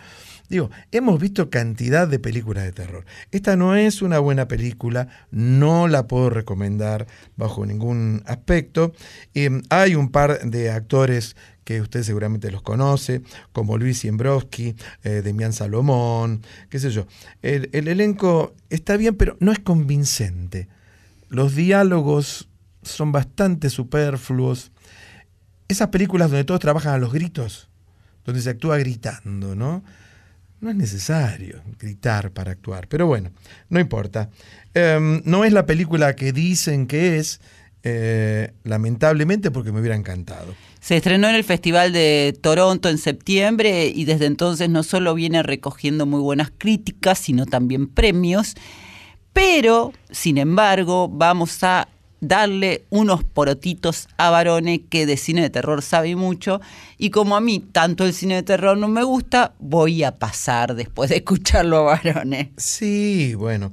Speaker 1: Digo, hemos visto cantidad de películas de terror. Esta no es una buena película, no la puedo recomendar bajo ningún aspecto. Eh, hay un par de actores que usted seguramente los conoce, como Luis Siembrowski, eh, Demián Salomón, qué sé yo. El, el elenco está bien, pero no es convincente. Los diálogos son bastante superfluos. Esas películas donde todos trabajan a los gritos, donde se actúa gritando, ¿no? No es necesario gritar para actuar, pero bueno, no importa. Em, no es la película que dicen que es, eh, lamentablemente, porque me hubiera encantado.
Speaker 2: Se estrenó en el Festival de Toronto en septiembre y desde entonces no solo viene recogiendo muy buenas críticas, sino también premios. Pero, sin embargo, vamos a darle unos porotitos a Barone que de cine de terror sabe mucho y como a mí tanto el cine de terror no me gusta, voy a pasar después de escucharlo a Barone.
Speaker 1: Sí, bueno.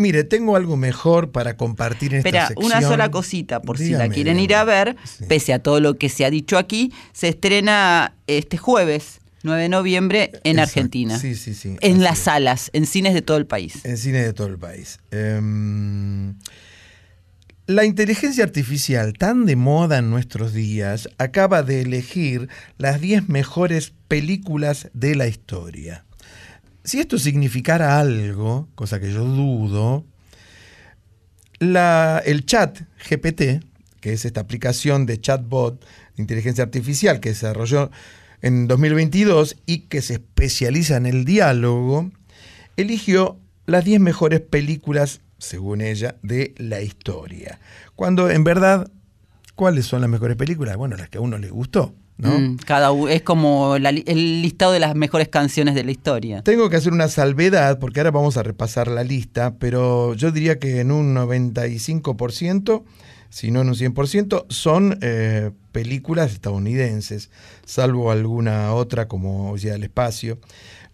Speaker 1: Mire, tengo algo mejor para compartir en esta
Speaker 2: Espera,
Speaker 1: sección.
Speaker 2: una sola cosita, por si la
Speaker 1: Dígame,
Speaker 2: quieren ir a ver, pese a todo lo que se ha dicho aquí, se estrena este jueves, 9 de noviembre, en
Speaker 1: Exacto.
Speaker 2: Argentina.
Speaker 1: Sí, sí, sí.
Speaker 2: En las
Speaker 1: es.
Speaker 2: salas, en cines de todo el país.
Speaker 1: En cine de todo el país. Em, la inteligencia artificial, tan de moda en nuestros días, acaba de elegir las 10 mejores películas de la historia. Si esto significara algo, cosa que yo dudo, el chat GPT, que es esta aplicación de chatbot de inteligencia artificial que se desarrolló en 2022 y que se especializa en el diálogo, eligió las 10 mejores películas, según ella, de la historia. Cuando en verdad, ¿cuáles son las mejores películas? Bueno, las que a uno le gustó, ¿no?
Speaker 2: Mm, cada es como la el listado de las mejores canciones de la historia.
Speaker 1: Tengo que hacer una salvedad porque ahora vamos a repasar la lista, pero yo diría que en un 95%, si no en un 100%, son eh, películas estadounidenses, salvo alguna otra como Odisea del Espacio,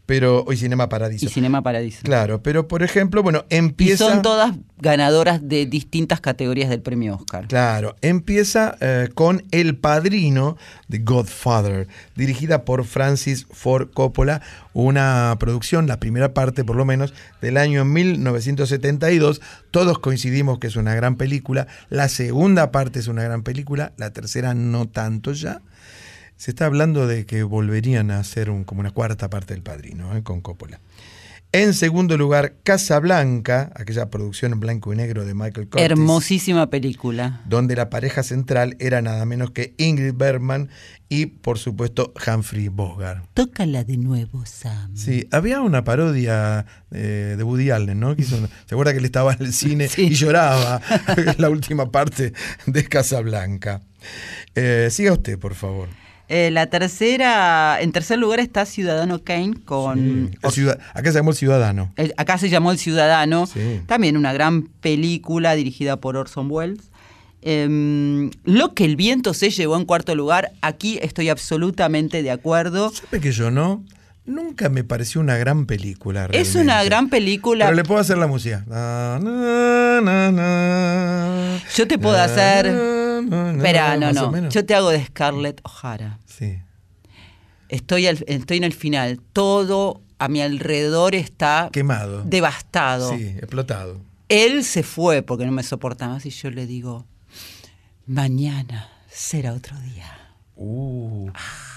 Speaker 1: pero hoy Cinema Paradiso.
Speaker 2: Y Cinema Paradiso.
Speaker 1: Claro, pero por ejemplo, bueno,
Speaker 2: Y
Speaker 1: empieza...
Speaker 2: son todas ganadoras de distintas categorías del premio Oscar.
Speaker 1: Claro, empieza eh, con El Padrino de Godfather, dirigida por Francis Ford Coppola, una producción, la primera parte por lo menos, del año 1972. Todos coincidimos que es una gran película, la segunda parte es una gran película, la tercera no tanto ya. Se está hablando de que volverían a hacer un- como una cuarta parte del Padrino, eh, con Coppola. En segundo lugar, Casablanca, aquella producción en blanco y negro de Michael Curtis
Speaker 2: Hermosísima película.
Speaker 1: donde la pareja central era nada menos que Ingrid Bergman y, por supuesto, Humphrey Bogart.
Speaker 2: Tócala de nuevo, Sam.
Speaker 1: Sí, había una parodia eh, de Woody Allen, ¿no? Hizo ¿Se acuerda que él estaba en el cine (laughs) y lloraba en (laughs) la última parte de Casablanca? Eh, siga usted, por favor.
Speaker 2: Eh, la tercera, en tercer lugar está Ciudadano Kane con...
Speaker 1: Ciudad- acá se llamó El Ciudadano.
Speaker 2: el- acá se llamó El Ciudadano.
Speaker 1: Sí.
Speaker 2: También una gran película dirigida por Orson Welles. Em, lo que el viento se llevó en cuarto lugar, aquí estoy absolutamente de acuerdo.
Speaker 1: ¿Sabe que yo no? Nunca me pareció una gran película.
Speaker 2: Es
Speaker 1: realmente.
Speaker 2: una gran película.
Speaker 1: Pero le puedo hacer la música. Na, na, na, na.
Speaker 2: Yo te puedo hacer... Espera, no, no. Yo te hago de Scarlett O'Hara.
Speaker 1: Sí.
Speaker 2: Estoy, al- estoy en el final. Todo a mi alrededor está
Speaker 1: Quemado.
Speaker 2: devastado.
Speaker 1: Sí, explotado.
Speaker 2: Él se fue porque no me soportaba más y yo le digo, mañana será otro día.
Speaker 1: Uh,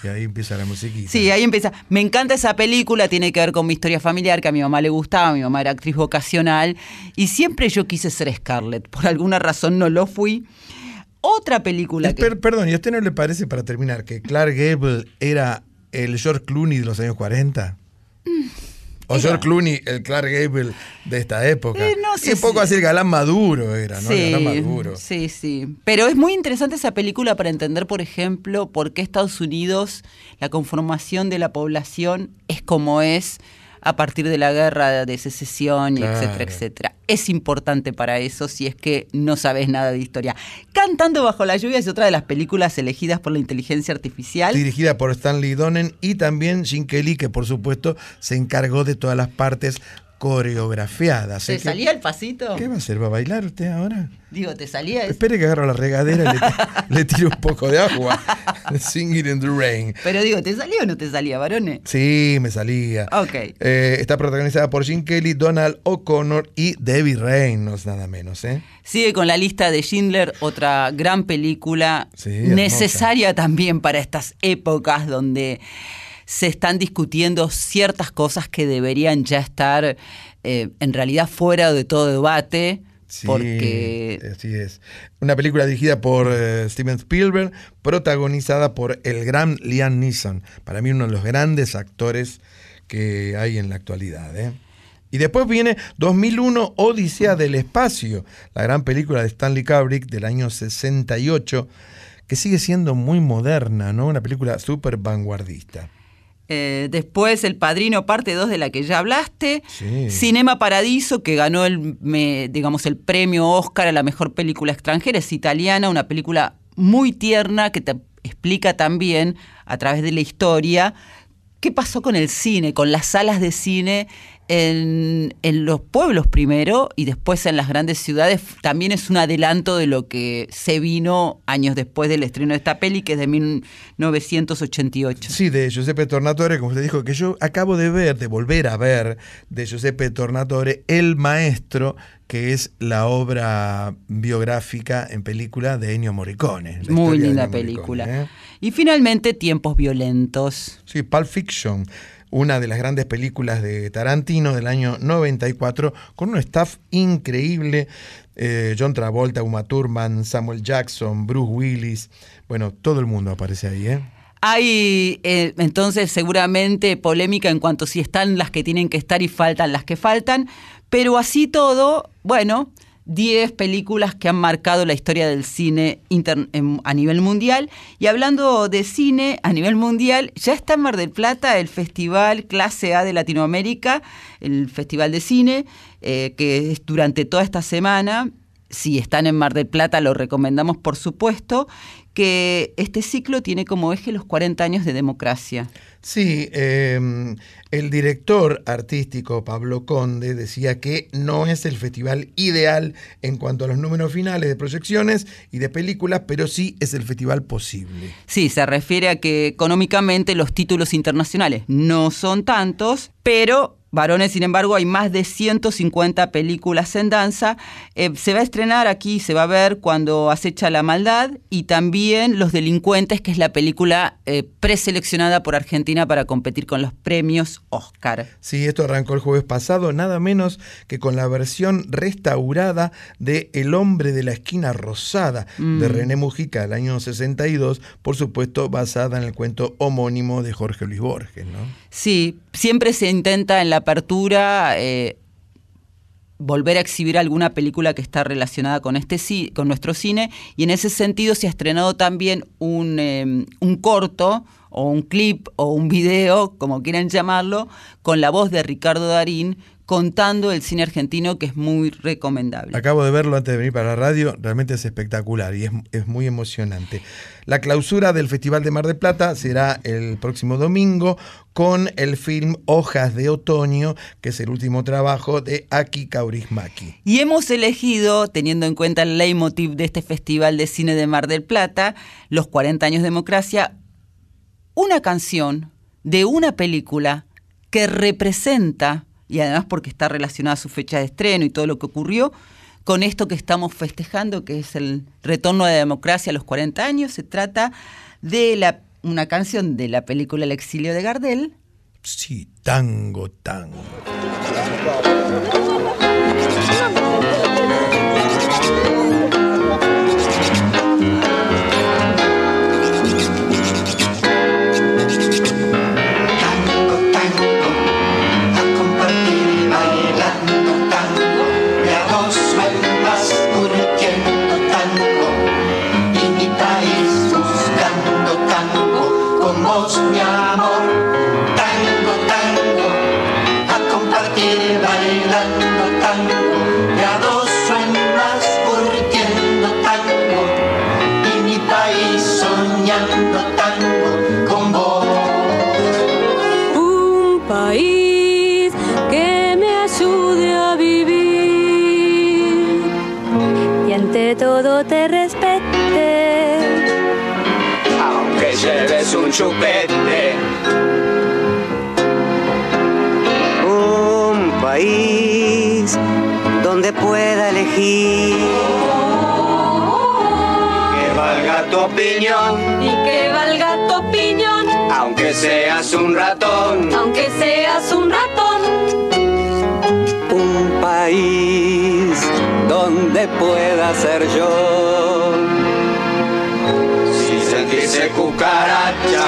Speaker 1: y ahí empieza la musiquita.
Speaker 2: Sí, ahí empieza. Me encanta esa película, tiene que ver con mi historia familiar, que a mi mamá le gustaba, mi mamá era actriz vocacional, y siempre yo quise ser Scarlett, por alguna razón no lo fui. Otra película que...
Speaker 1: Per- perdón, ¿y a usted no le parece, para terminar, que Clark Gable era el George Clooney de los años 40? O George Clooney, el Clark Gable de esta época.
Speaker 2: Eh, no sé
Speaker 1: y un poco así el galán maduro era, ¿no? El galán maduro.
Speaker 2: sí, sí. Pero es muy interesante esa película para entender, por ejemplo, por qué Estados Unidos, la conformación de la población es como es a partir de la guerra de secesión,
Speaker 1: Claro.
Speaker 2: etcétera, etcétera. Es importante para eso si es que no sabes nada de historia. Cantando bajo la lluvia es otra de las películas elegidas por la inteligencia artificial.
Speaker 1: Dirigida por Stanley Donen y también Jim Kelly, que por supuesto se encargó de todas las partes coreografiadas.
Speaker 2: ¿Te
Speaker 1: ¿eh? ¿Qué-
Speaker 2: salía el pasito?
Speaker 1: ¿Qué va a hacer? ¿Va a bailar usted ahora?
Speaker 2: Digo, ¿te salía eso?
Speaker 1: Espere que agarro la regadera y le, (laughs) le tiro un poco de agua. (laughs) Singing in the rain.
Speaker 2: Pero digo, ¿te salía o no te salía, varones?
Speaker 1: Sí, me salía.
Speaker 2: Ok.
Speaker 1: Eh, está protagonizada por Jim Kelly, Donald O'Connor y Debbie Reynolds, nada menos, ¿eh?
Speaker 2: Sigue con la lista de Schindler, otra gran película
Speaker 1: Sí,
Speaker 2: necesaria también para estas épocas donde se están discutiendo ciertas cosas que deberían ya estar eh, en realidad fuera de todo debate.
Speaker 1: Sí,
Speaker 2: porque
Speaker 1: Así es. Una película dirigida por eh, Steven Spielberg, protagonizada por el gran Liam Neeson. Para mí uno de los grandes actores que hay en la actualidad. ¿eh? Y después viene 2001, Odisea del Espacio, la gran película de Stanley Kubrick del año 68, que sigue siendo muy moderna, ¿no? Una película súper vanguardista.
Speaker 2: Eh, después El Padrino, parte 2 de la que ya hablaste.
Speaker 1: Sí.
Speaker 2: Cinema Paradiso, que ganó el, me- digamos, el premio Oscar a la mejor película extranjera. Es italiana, una película muy tierna que te explica también, a través de la historia, qué pasó con el cine, con las salas de cine en, en los pueblos primero y después en las grandes ciudades también es un adelanto de lo que se vino años después del estreno de esta peli, que es de 1988.
Speaker 1: Sí, de Giuseppe Tornatore, como usted dijo, que yo acabo de ver, de volver a ver, de Giuseppe Tornatore, El Maestro, que es la obra biográfica en película de Ennio Morricone. la
Speaker 2: Muy linda película.
Speaker 1: ¿eh?
Speaker 2: Y finalmente, Tiempos Violentos.
Speaker 1: Sí, Pulp Fiction, una de las grandes películas de Tarantino del año 94, con un staff increíble. eh, John Travolta, Uma Thurman, Samuel Jackson, Bruce Willis. Bueno, todo el mundo aparece ahí, ¿eh?
Speaker 2: Hay eh, entonces seguramente polémica en cuanto si están las que tienen que estar y faltan las que faltan, pero así todo, bueno, 10 películas que han marcado la historia del cine en- a nivel mundial. Y hablando de cine a nivel mundial, ya está en Mar del Plata el Festival Clase A de Latinoamérica, el Festival de Cine, eh, que es durante toda esta semana. Si están en Mar del Plata, lo recomendamos por supuesto, que este ciclo tiene como eje los 40 años de democracia.
Speaker 1: Sí, eh, el director artístico Pablo Conde decía que no es el festival ideal en cuanto a los números finales de proyecciones y de películas, pero sí es el festival posible.
Speaker 2: Sí, se refiere a que económicamente los títulos internacionales no son tantos, pero varones, sin embargo, hay más de 150 películas en danza. Eh, se va a estrenar aquí, se va a ver cuando acecha la maldad y también Los delincuentes, que es la película eh, preseleccionada por Argentina para competir con los premios Oscar.
Speaker 1: Sí, esto arrancó el jueves pasado, nada menos que con la versión restaurada de El hombre de la esquina rosada
Speaker 2: Mm.
Speaker 1: de René Mujica del año 62, por supuesto basada en el cuento homónimo de Jorge Luis Borges, ¿no?
Speaker 2: Sí, siempre se intenta en la apertura eh, volver a exhibir alguna película que está relacionada con este con nuestro cine y en ese sentido se ha estrenado también un, eh, un corto o un clip o un video, como quieran llamarlo, con la voz de Ricardo Darín contando el cine argentino que es muy recomendable.
Speaker 1: Acabo de verlo antes de venir para la radio, realmente es espectacular y es, es muy emocionante. La clausura del Festival de Mar del Plata será el próximo domingo con el film Hojas de Otoño, que es el último trabajo de Aki Kaurismäki.
Speaker 2: Y hemos elegido, teniendo en cuenta el leitmotiv de este Festival de Cine de Mar del Plata, los 40 años de democracia, una canción de una película que representa, y además porque está relacionada a su fecha de estreno y todo lo que ocurrió, con esto que estamos festejando, que es el retorno de la democracia a los 40 años, se trata de la, una canción de la película El exilio de Gardel,
Speaker 1: Sí, tango, tango.
Speaker 9: País
Speaker 10: donde pueda ser yo.
Speaker 9: Si sentirse cucaracha,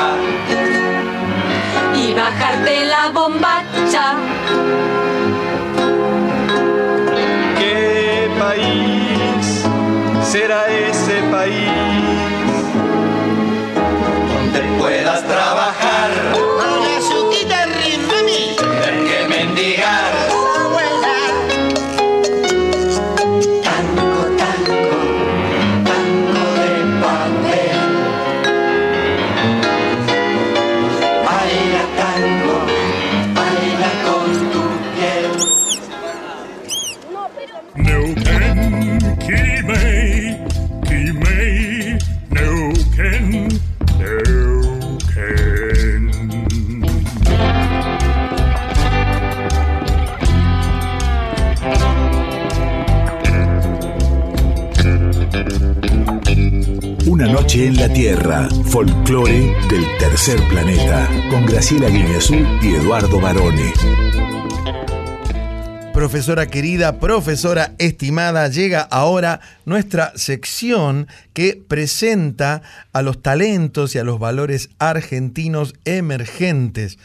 Speaker 11: Y bajarte la bombacha.
Speaker 8: ¿Qué país será ese país?
Speaker 6: En la Tierra, folclore del tercer planeta, con Graciela Guineazú y Eduardo Barone.
Speaker 1: Profesora querida, profesora estimada, llega ahora nuestra sección que presenta a los talentos y a los valores argentinos emergentes.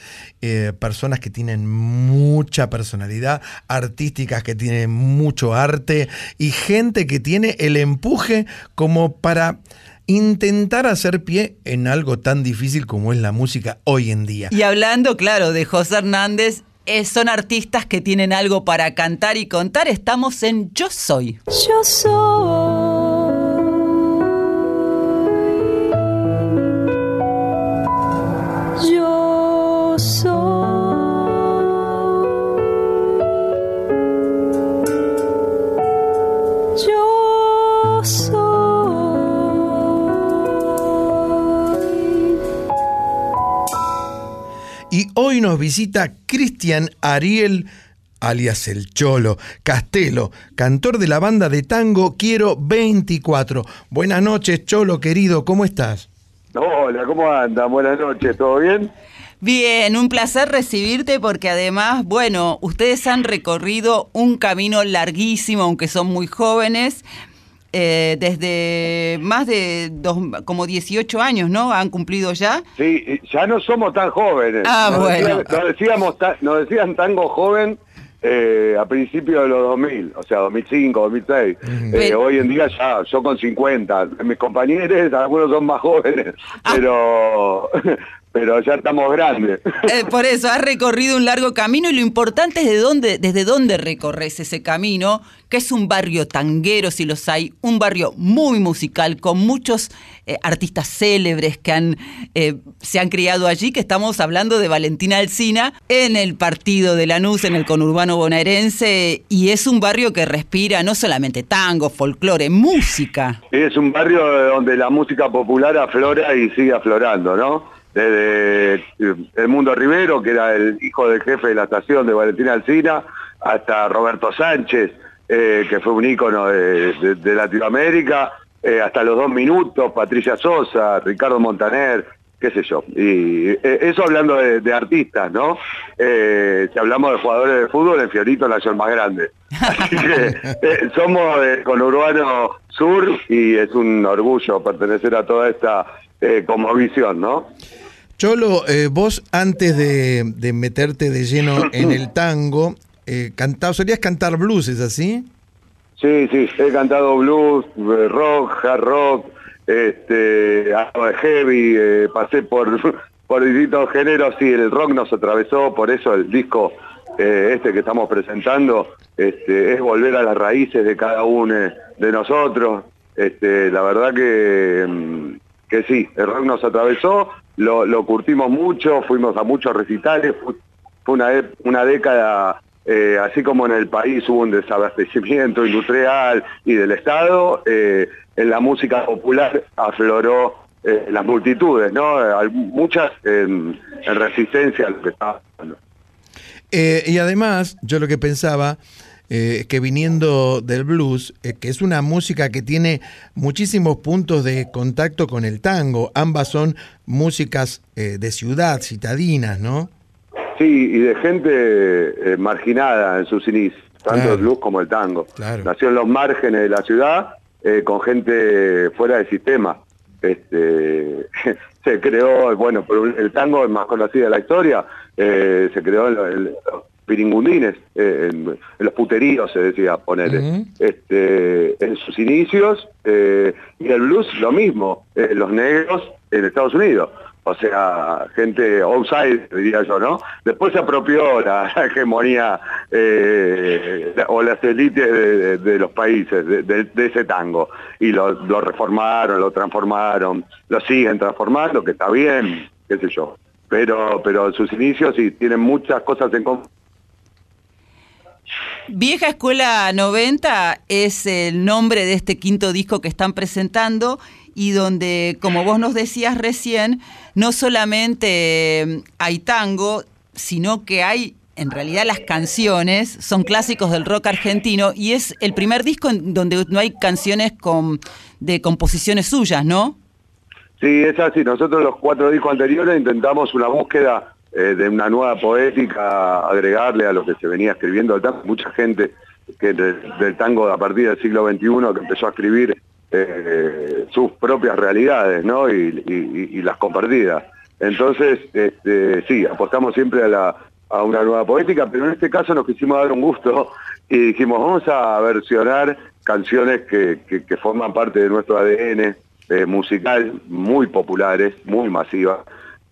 Speaker 1: Eh, personas que tienen mucha personalidad, artísticas que tienen mucho arte y gente que tiene el empuje como para intentar hacer pie en algo tan difícil como es la música hoy en día.
Speaker 2: Y hablando, claro, de José Hernández, eh, son artistas que tienen algo para cantar y contar. Estamos en Yo Soy.
Speaker 11: Yo soy. Yo soy.
Speaker 1: Nos visita Cristian Ariel, alias El Cholo, Castelo, cantor de la banda de tango Quiero 24. Buenas noches, Cholo querido, ¿cómo estás?
Speaker 12: Hola, ¿cómo andan? Buenas noches, ¿todo bien?
Speaker 2: Bien, un placer recibirte porque además, bueno, ustedes han recorrido un camino larguísimo, aunque son muy jóvenes, eh, desde más de dos, como 18 años, ¿no? Han cumplido ya.
Speaker 12: Sí, ya no somos tan jóvenes.
Speaker 2: Ah,
Speaker 12: nos
Speaker 2: bueno.
Speaker 12: decían- nos, decíamos, ta- nos decían tango joven eh, a principios de los 2000, o sea, 2005, 2006. Eh,
Speaker 2: Pero-
Speaker 12: hoy en día ya, yo con 50. Mis compañeros, (laughs) algunos son más jóvenes,
Speaker 2: Ah.
Speaker 12: Pero, ya estamos grandes. (laughs)
Speaker 2: Eh, por eso, has recorrido un largo camino y lo importante es de dónde, desde dónde recorres ese camino, que es un barrio tanguero, si los hay, un barrio muy musical, con muchos eh, artistas célebres que han, eh, se han criado allí, que estamos hablando de Valentina Alsina, en el partido de Lanús, en el conurbano bonaerense, y es un barrio que respira no solamente tango, folclore, música.
Speaker 12: Es un barrio donde la música popular aflora y sigue aflorando, ¿no? Desde eh, el Mundo Rivero, que era el hijo del jefe de la estación de Valentina Alcina, hasta Roberto Sánchez, eh, que fue un ícono de, Latinoamérica, eh, hasta los dos minutos, Patricia Sosa, Ricardo Montaner, qué sé yo. Y eh, eso hablando de, artistas, ¿no? Si hablamos de jugadores de fútbol, el Fiorito nació el más grande. Así que somos de Conurbano Sur y es un orgullo pertenecer a toda esta como visión, ¿no?
Speaker 1: Cholo, eh, vos antes de, de meterte de lleno en el tango, eh, cantaba- solías cantar blues, ¿es así?
Speaker 12: Sí, sí, he cantado blues, eh, rock, hard rock, este, heavy, eh, pasé por, (laughs) por distintos géneros y el rock nos atravesó, por eso el disco este que estamos presentando este, es volver a las raíces de cada uno de nosotros. Este, la verdad que, mm, que sí, el rock nos atravesó, lo, lo curtimos mucho, fuimos a muchos recitales, fu- fue una, una década, eh, así como en el país hubo un desabastecimiento industrial y del Estado, eh, en la música popular afloró eh, las multitudes, ¿no? Muchas en, en resistencia a lo que estaba pasando.
Speaker 1: Y además, yo lo que pensaba, eh, que viniendo del blues, eh, que es una música que tiene muchísimos puntos de contacto con el tango, ambas son músicas eh, de ciudad, citadinas, ¿no?
Speaker 12: Sí, y de gente marginada en sus inicios, tanto
Speaker 1: Claro.
Speaker 12: el blues como el tango.
Speaker 1: Claro.
Speaker 12: Nació en los márgenes de la ciudad, con gente fuera del sistema. Este, (laughs) se creó, bueno, el tango es más conocido de la historia, se creó piringundines, eh, en, en los puteríos se decía ponerle.
Speaker 1: Ujú.
Speaker 12: este, en sus inicios, eh, y el blues lo mismo, eh, los negros en Estados Unidos. O sea, gente outside, diría yo, ¿no? Después se apropió la, la (laughs) hegemonía la- o las élites de, de- de los países de, de- de ese tango. Y lo, lo reformaron, lo transformaron, lo siguen transformando, que está bien, qué sé yo. Pero, pero sus inicios sí tienen muchas cosas en común.
Speaker 2: Vieja Escuela 90 es el nombre de este quinto disco que están presentando y donde, como vos nos decías recién, no solamente eh, hay tango, sino que hay, en realidad las canciones son clásicos del rock argentino y es el primer disco en donde no hay canciones con, de composiciones suyas, ¿no?
Speaker 12: Sí, es así. Nosotros los cuatro discos anteriores intentamos una búsqueda eh, de una nueva poética, agregarle a lo que se venía escribiendo del tango. Mucha gente que del, tango a partir del siglo XXI que empezó a escribir eh, sus propias realidades, ¿no? Y, las compartidas. Entonces, este, sí, apostamos siempre a, una nueva poética, pero en este caso nos quisimos dar un gusto y dijimos, vamos a versionar canciones que forman parte de nuestro ADN eh, musical, muy populares, muy masivas.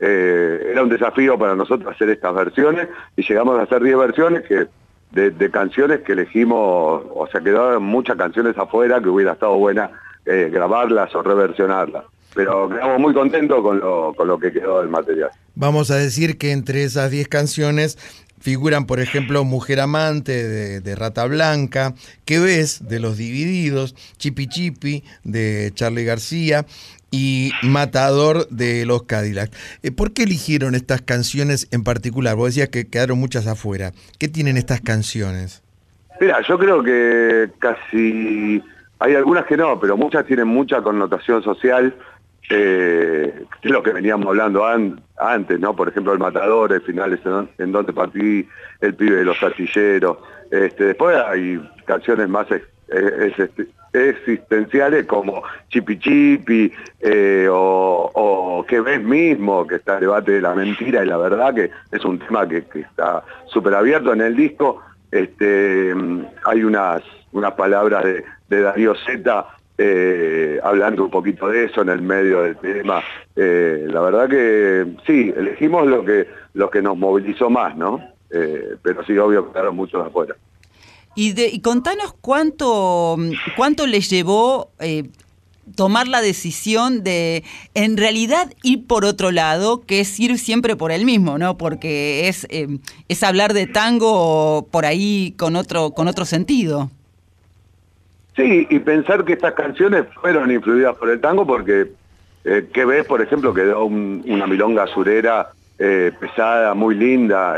Speaker 12: Eh, era un desafío para nosotros hacer estas versiones y llegamos a hacer 10 versiones que de, canciones que elegimos, o sea, quedaron muchas canciones afuera que hubiera estado buena eh, grabarlas o reversionarlas. Pero quedamos muy contentos con lo, con lo que quedó del material.
Speaker 1: Vamos a decir que entre esas 10 canciones figuran, por ejemplo, Mujer Amante de, de Rata Blanca, ¿Qué ves? de Los Divididos, Chipi Chipi de Charlie García y Matador de Los Cadillac. Eh, ¿Por qué eligieron estas canciones en particular? Vos decías que quedaron muchas afuera. ¿Qué tienen estas canciones?
Speaker 12: Mira, yo creo que casi hay algunas que no, pero muchas tienen mucha connotación social, eh, es lo que veníamos hablando an- antes, ¿no? Por ejemplo, el matador, el final es en, donde partí, el pibe de los artilleros. Este, después hay canciones más eh, existenciales como Chipi Chipi eh, o, o Que ves mismo, que está el debate de la mentira y la verdad, que es un tema que, está súper abierto en el disco. Este, hay unas, unas palabras de, de Darío Zeta eh, hablando un poquito de eso en el medio del tema. Eh, la verdad que sí, elegimos lo que, lo que nos movilizó más, ¿no? Eh, pero sí, obvio, quedaron muchos afuera.
Speaker 2: Y, de- y contanos cuánto, cuánto les llevó eh, tomar la decisión de, en realidad, ir por otro lado, que es ir siempre por el mismo, ¿no? Porque es, eh, es hablar de tango por ahí con otro, con otro sentido.
Speaker 12: Sí, y pensar que estas canciones fueron influidas por el tango porque, eh, ¿qué ves? Por ejemplo, quedó un- una milonga surera eh, pesada, muy linda.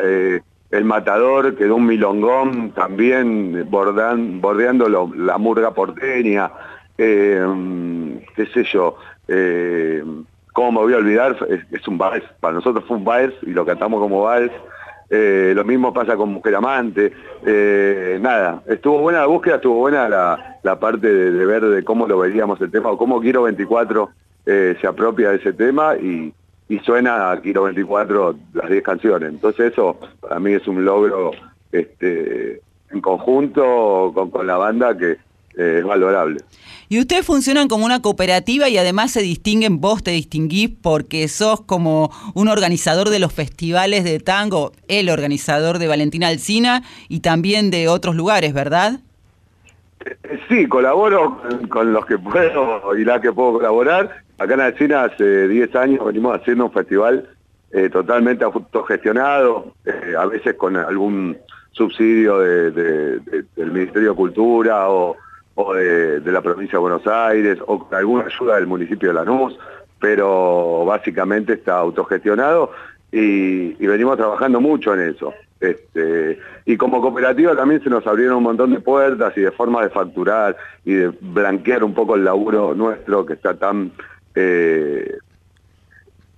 Speaker 12: El Matador quedó un milongón también bordeando la murga porteña. eh, qué sé yo. eh, ¿Cómo me voy a olvidar? Es, un vals. Para nosotros fue un vals y lo cantamos como vals. Eh, lo mismo pasa con Mujer Amante. Nada, estuvo buena la búsqueda, estuvo buena la, parte de, ver de cómo lo veríamos el tema o cómo Quiero 24 eh, se apropia de ese tema y, y suena a Quiero 24 las 10 canciones. Entonces eso para mí es un logro este, en conjunto con, con la banda que eh, es valorable.
Speaker 2: Y ustedes funcionan como una cooperativa y además se distinguen, vos te distinguís porque sos como un organizador de los festivales de tango, el organizador de Valentina Alcina y también de otros lugares, ¿verdad?
Speaker 12: Eh, Sí, colaboro con, con los que puedo y las que puedo colaborar. Acá en Alcina hace 10 años venimos haciendo un festival eh, totalmente autogestionado, eh, a veces con algún subsidio de- de- de- del Ministerio de Cultura o, de, la provincia de Buenos Aires o alguna ayuda del municipio de Lanús, pero básicamente está autogestionado y, y venimos trabajando mucho en eso. Este, y como cooperativa también se nos abrieron un montón de puertas y de formas de facturar y de blanquear un poco el laburo nuestro que está tan, eh,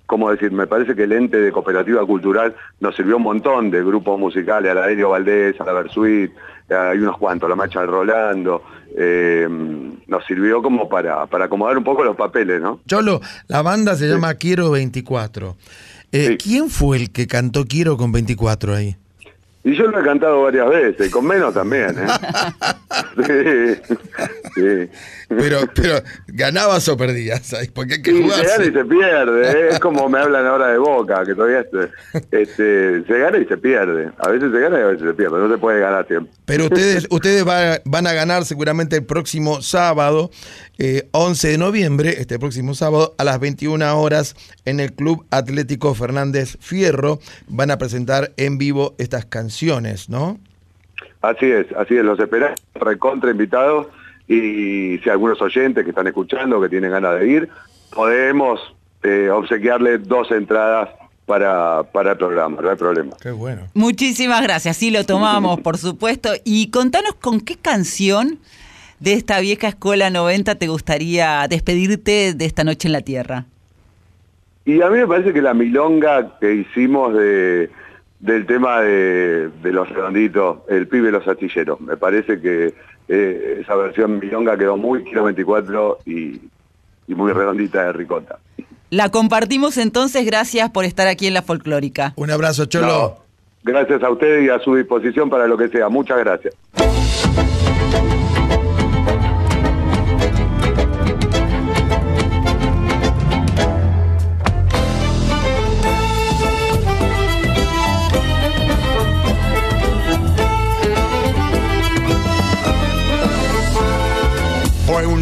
Speaker 12: ¿cómo decir? Me parece que el ente de cooperativa cultural nos sirvió un montón de grupos musicales, a la Aéreo Valdés, a la Versuit, hay unos cuantos, la Macha del Rolando, eh, nos sirvió como para, para acomodar un poco los papeles, ¿no?
Speaker 1: Cholo, la banda se llama Quiero 24. Eh, ¿Quién fue el que cantó Quiero con 24 ahí?
Speaker 12: Y yo lo he cantado varias veces, con menos también, ¿eh? (laughs) sí, sí.
Speaker 1: Pero, pero ganabas o perdías. Porque hay que jugar.
Speaker 12: se gana y se pierde, ¿eh? es como me hablan ahora de Boca, que todavía este, este, se gana y se pierde. A veces se gana y a veces se pierde, no se puede ganar siempre.
Speaker 1: Pero ustedes, (laughs) ustedes va- van a ganar seguramente el próximo sábado, eh, 11 de noviembre, este próximo sábado, a las 21 horas, en el Club Atlético Fernández Fierro. Van a presentar en vivo estas canciones, ¿no?
Speaker 12: Así es, así es, los esperamos recontra invitados y si algunos oyentes que están escuchando, que tienen ganas de ir, podemos eh, obsequiarle dos entradas para, para el programa, no hay problema.
Speaker 1: Qué bueno.
Speaker 2: Muchísimas gracias, sí lo tomamos, por supuesto. Y contanos con qué canción de esta vieja escuela 90 te gustaría despedirte de esta noche en la Tierra.
Speaker 12: Y a mí me parece que la milonga que hicimos de, del tema de, de los redonditos, el pibe los astilleros, me parece que eh, esa versión milonga quedó muy kilo 24 y, y muy redondita de ricota.
Speaker 2: La compartimos entonces, gracias por estar aquí en la folclórica.
Speaker 1: Un abrazo, Cholo.
Speaker 12: No, gracias a ustedes y a su disposición para lo que sea. Muchas gracias.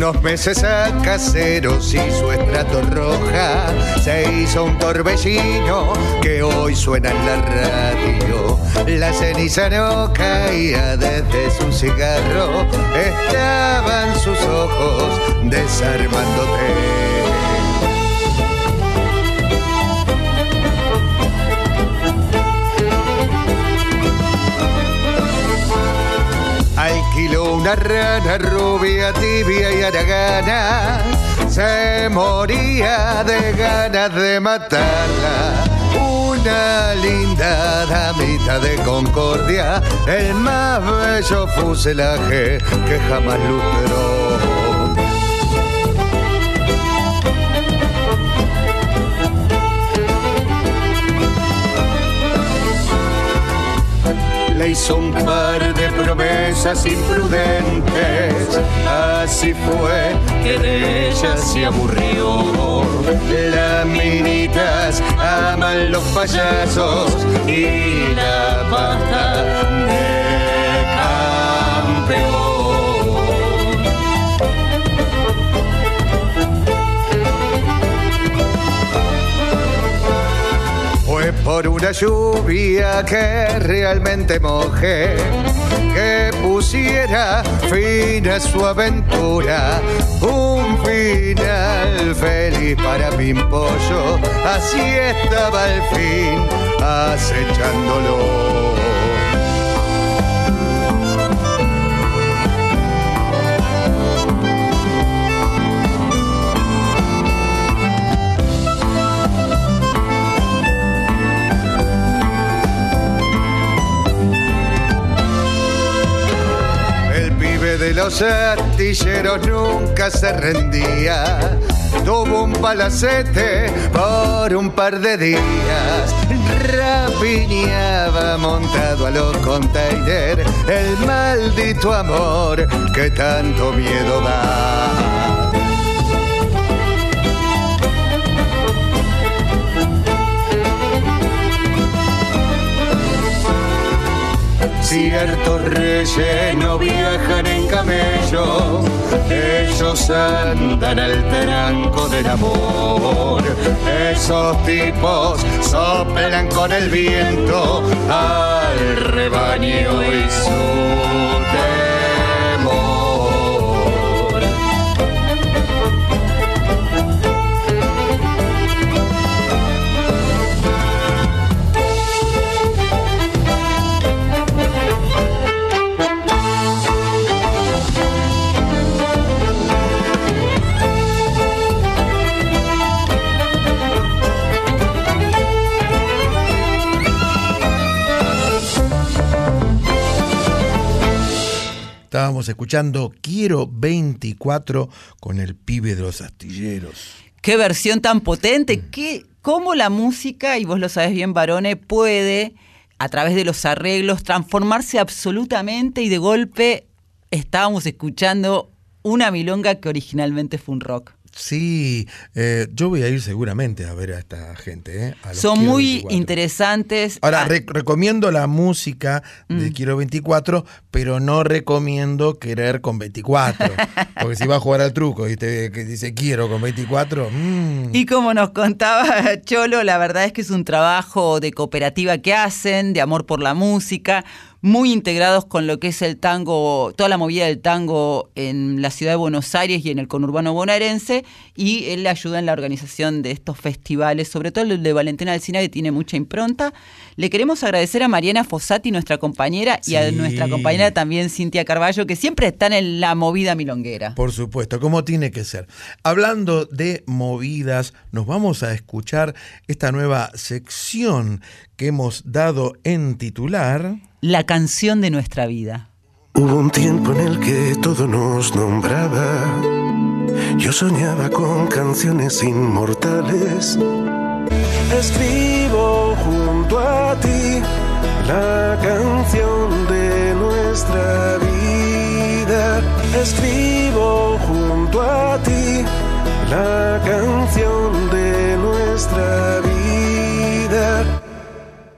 Speaker 13: Unos meses a caseros y su estrato roja se hizo un torbellino que hoy suena en la radio. La ceniza no caía desde su cigarro, estaban sus ojos desarmándote. Alquiló una rana rubia, tibia y aragana. Se moría de ganas de matarla. Una linda damita de concordia, el más bello fuselaje que jamás lustró. Hizo un par de promesas imprudentes. Así fue que de ella se aburrió. Las minitas aman los payasos y la pata de campeón. Por una lluvia que realmente mojé, que pusiera fin a su aventura. Un final feliz para mi pollo, así estaba el fin, acechándolo. De los artilleros nunca se rendía. Tuvo un palacete por un par de días. Rapiñaba montado a los containers el maldito amor que tanto miedo da. Ciertos reyes no viajan en camello, ellos andan al tranco del amor. Esos tipos soplan con el viento al rebaño y su
Speaker 1: Estábamos escuchando Quiero 24 con el pibe de los astilleros.
Speaker 2: Qué versión tan potente, qué, cómo la música, y vos lo sabes bien, Barone, puede, a través de los arreglos, transformarse absolutamente y de golpe estábamos escuchando una milonga que originalmente fue un rock.
Speaker 1: Sí, eh, yo voy a ir seguramente a ver a esta gente. ¿eh? a
Speaker 2: Son muy
Speaker 1: 24.
Speaker 2: interesantes.
Speaker 1: Ahora,
Speaker 2: Ah,
Speaker 1: re- recomiendo la música de
Speaker 2: Mm.
Speaker 1: Quiero 24, pero no recomiendo querer con 24. (laughs) porque si va a jugar al truco y te que dice quiero con 24, mm,
Speaker 2: Y como nos contaba Cholo, la verdad es que es un trabajo de cooperativa que hacen, de amor por la música, muy integrados con lo que es el tango, toda la movida del tango en la ciudad de Buenos Aires y en el conurbano bonaerense, y él le ayuda en la organización de estos festivales, sobre todo el de Valentina Alcina, que tiene mucha impronta. Le queremos agradecer a Mariana Fossati, nuestra compañera, y a nuestra compañera también Cintia Carballo, que siempre están en la movida milonguera.
Speaker 1: Por supuesto, como tiene que ser. Hablando de movidas, nos vamos a escuchar esta nueva sección que hemos dado en titular.
Speaker 2: La canción de nuestra vida.
Speaker 14: Hubo un tiempo en el que todo nos nombraba. Yo soñaba con canciones inmortales. Escribo junto a ti la canción de nuestra vida. Escribo junto a ti la canción de nuestra vida.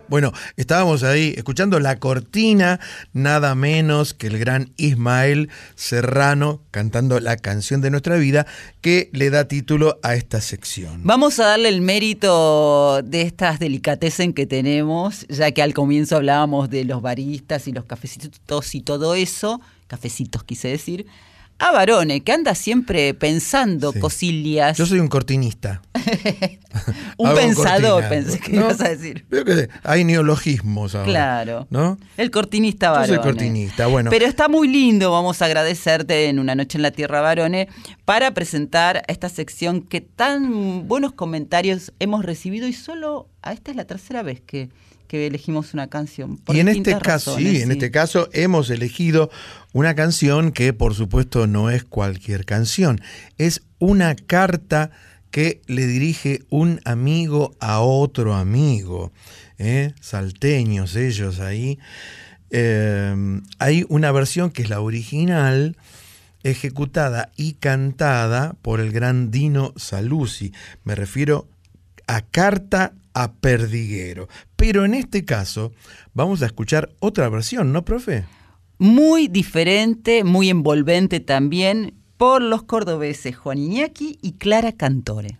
Speaker 1: Bueno, estábamos ahí escuchando la cortina, nada menos que el gran Ismael Serrano cantando la canción de nuestra vida que le da título a esta sección.
Speaker 2: Vamos a darle el mérito de estas delicatessen que tenemos, ya que al comienzo hablábamos de los baristas y los cafecitos y todo eso, cafecitos quise decir, a Varone, que anda siempre pensando cosillas.
Speaker 1: Yo soy un cortinista. (laughs) (laughs)
Speaker 2: un pensador,
Speaker 1: cortina.
Speaker 2: pensé que
Speaker 1: No,
Speaker 2: ibas a decir.
Speaker 1: Veo que hay neologismos ahora.
Speaker 2: Claro.
Speaker 1: ¿No?
Speaker 2: El cortinista
Speaker 1: Yo
Speaker 2: Varone.
Speaker 1: soy cortinista, bueno.
Speaker 2: Pero está muy lindo, vamos a agradecerte en Una Noche en la Tierra Varone, para presentar esta sección que tan buenos comentarios hemos recibido y solo a esta es la tercera vez que, que elegimos una canción. por
Speaker 1: y en este caso,
Speaker 2: razones,
Speaker 1: sí, en este caso hemos elegido una canción que por supuesto no es cualquier canción, es una carta que le dirige un amigo a otro amigo, ¿eh? salteños ellos ahí. Eh, hay una versión que es la original, ejecutada y cantada por el gran Dino Saluzzi. Me refiero a Carta a Perdiguero. Pero en este caso vamos a escuchar otra versión, ¿no, profe?
Speaker 2: Muy diferente, muy envolvente también, por los cordobeses Juan Iñaki y Clara Cantore.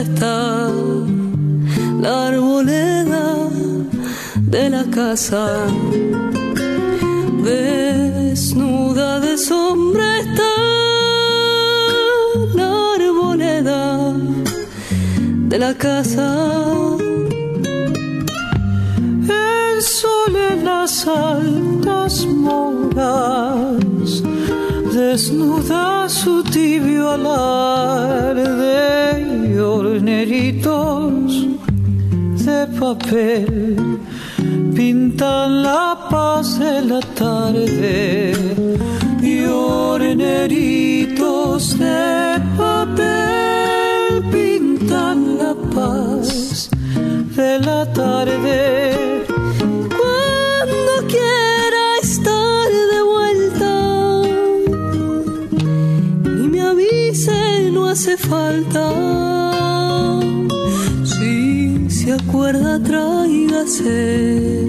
Speaker 15: Está la arboleda de la casa. Desnuda de sombra está la arboleda de la casa. El sol en las altas moras desnuda su tibio alarde y horneritos de papel pintan la paz de la tarde y horneritos de papel pintan la paz de la tarde hace falta si se acuerda tráigase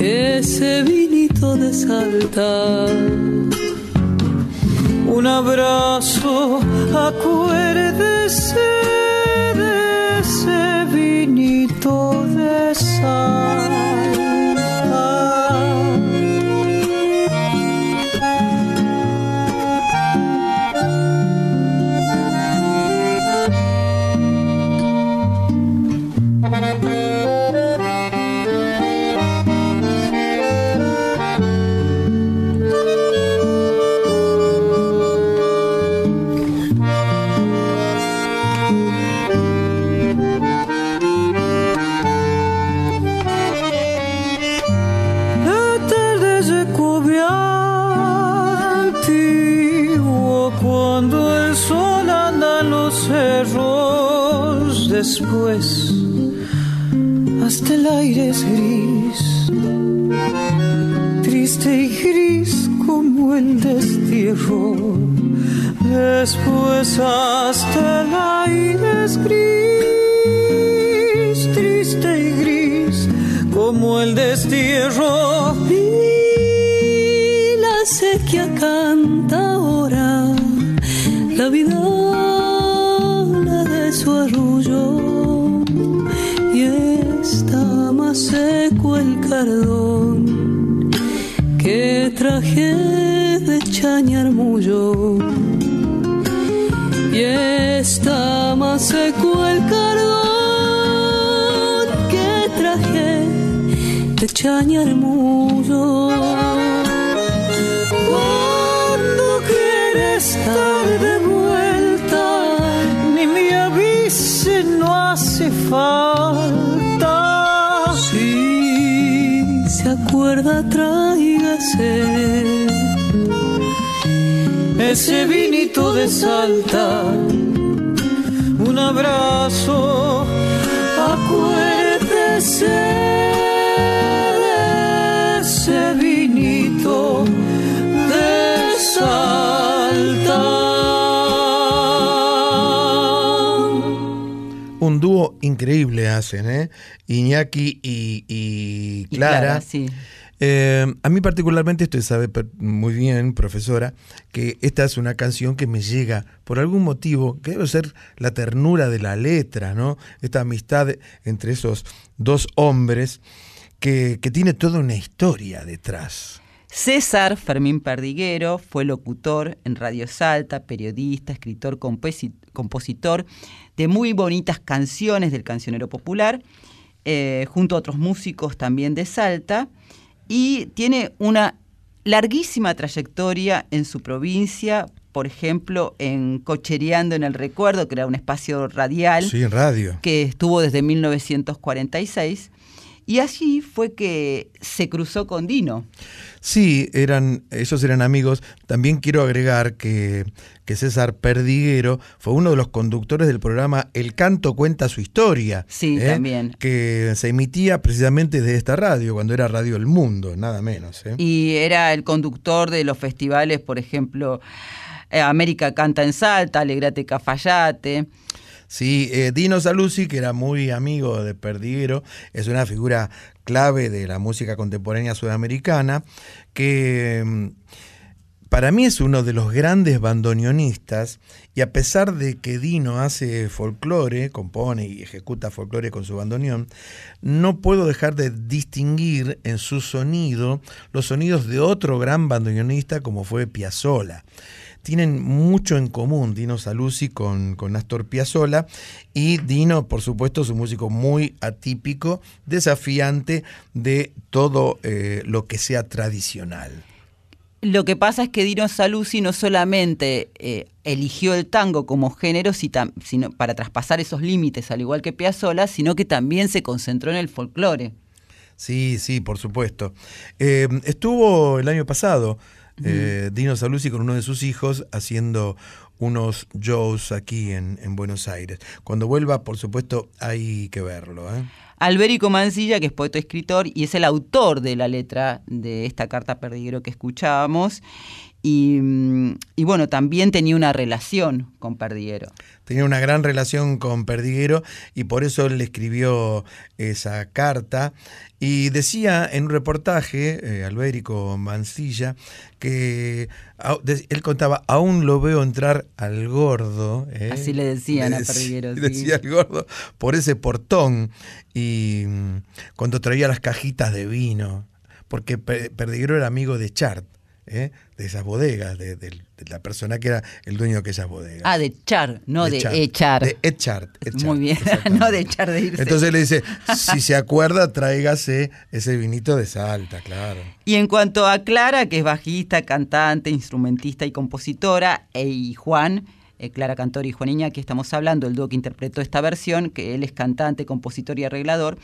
Speaker 15: ese vinito de salta un abrazo acuérdese de ese vinito de sal.
Speaker 1: ¿Eh? Iñaki y, y
Speaker 2: Y
Speaker 1: Clara.
Speaker 2: Sí.
Speaker 1: Eh, a mí particularmente, usted sabe muy bien, profesora, que esta es una canción que me llega por algún motivo, que debe ser la ternura de la letra, ¿no? Esta amistad entre esos dos hombres que, que tiene toda una historia detrás.
Speaker 2: César Fermín Perdiguero fue locutor en Radio Salta, periodista, escritor, composi- compositor de muy bonitas canciones del cancionero popular, eh, junto a otros músicos también de Salta, y tiene una larguísima trayectoria en su provincia, por ejemplo, en Cochereando en el Recuerdo, que era un espacio radial
Speaker 1: Sí, en radio.
Speaker 2: que estuvo desde 1946, y allí fue que se cruzó con Dino.
Speaker 1: Sí, eran, ellos eran amigos. También quiero agregar que, que César Perdiguero fue uno de los conductores del programa El Canto Cuenta Su Historia.
Speaker 2: Sí,
Speaker 1: ¿eh?
Speaker 2: también.
Speaker 1: Que se emitía precisamente de esta radio, cuando era Radio El Mundo, nada menos. ¿eh?
Speaker 2: Y era el conductor de los festivales, por ejemplo, eh, América Canta en Salta, Alegrate Cafayate.
Speaker 1: Sí, eh, Dino Saluzzi, que era muy amigo de Perdiguero, es una figura clave de la música contemporánea sudamericana, que mm, para mí es uno de los grandes bandoneonistas, y a pesar de que Dino hace folclore, compone y ejecuta folclore con su bandoneón, no puedo dejar de distinguir en su sonido los sonidos de otro gran bandoneonista como fue Piazzolla tienen mucho en común Dino Saluzzi con, con Astor Piazzolla y Dino, por supuesto, es un músico muy atípico, desafiante de todo eh, lo que sea tradicional.
Speaker 2: Lo que pasa es que Dino Saluzzi no solamente eh, eligió el tango como género si sino para traspasar esos límites, al igual que Piazzolla, sino que también se concentró en el folclore.
Speaker 1: Sí, sí, por supuesto. Eh, estuvo el año pasado eh, Dino Saluzzi con uno de sus hijos haciendo unos shows aquí en, en Buenos Aires. Cuando vuelva, por supuesto, hay que verlo. ¿eh?
Speaker 2: Alberico Mancilla, que es poeta y escritor y es el autor de la letra de esta carta perdiguero que escuchábamos. Y, mm, y bueno, también tenía una relación con Perdiguero.
Speaker 1: Tenía una gran relación con Perdiguero y por eso él le escribió esa carta. Y decía en un reportaje, eh, Albérico Mancilla, que de- él contaba, aún lo veo entrar al gordo. ¿eh?
Speaker 2: Así le decían a Perdiguero, sí.
Speaker 1: Decía al gordo por ese portón y mm, cuando traía las cajitas de vino, porque Pe- Perdiguero era amigo de Chart. ¿eh? De esas bodegas, de, de- de la persona que era el dueño de aquellas bodegas.
Speaker 2: Ah, de echar, no de,
Speaker 1: Chart,
Speaker 2: echar.
Speaker 1: De echar.
Speaker 2: Muy bien, (laughs) no de echar de irse.
Speaker 1: Entonces le dice, si se acuerda, tráigase ese vinito de Salta, claro.
Speaker 2: Y en cuanto a Clara, que es bajista, cantante, instrumentista y compositora, e- y Juan, eh, Clara Cantor y Juan Iñaki, estamos hablando, el dúo que interpretó esta versión, que él es cantante, compositor y arreglador.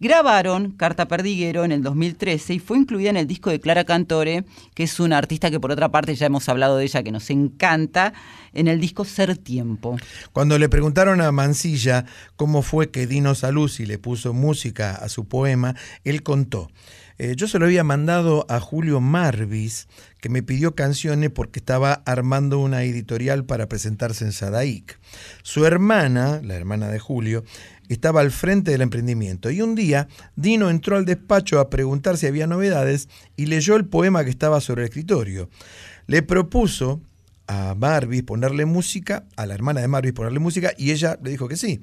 Speaker 2: Grabaron Carta Perdiguero en el 2013 y fue incluida en el disco de Clara Cantore, que es una artista que por otra parte ya hemos hablado de ella, que nos encanta, en el disco Ser Tiempo.
Speaker 1: Cuando le preguntaron a Mancilla cómo fue que Dino Saluzzi le puso música a su poema, él contó. Eh, yo se lo había mandado a Julio Marvis, que me pidió canciones porque estaba armando una editorial para presentarse en Sadaic. Su hermana, la hermana de Julio, estaba al frente del emprendimiento. Y un día Dino entró al despacho a preguntar si había novedades y leyó el poema que estaba sobre el escritorio. Le propuso a Marvis ponerle música, a la hermana de Marvis ponerle música, y ella le dijo que sí.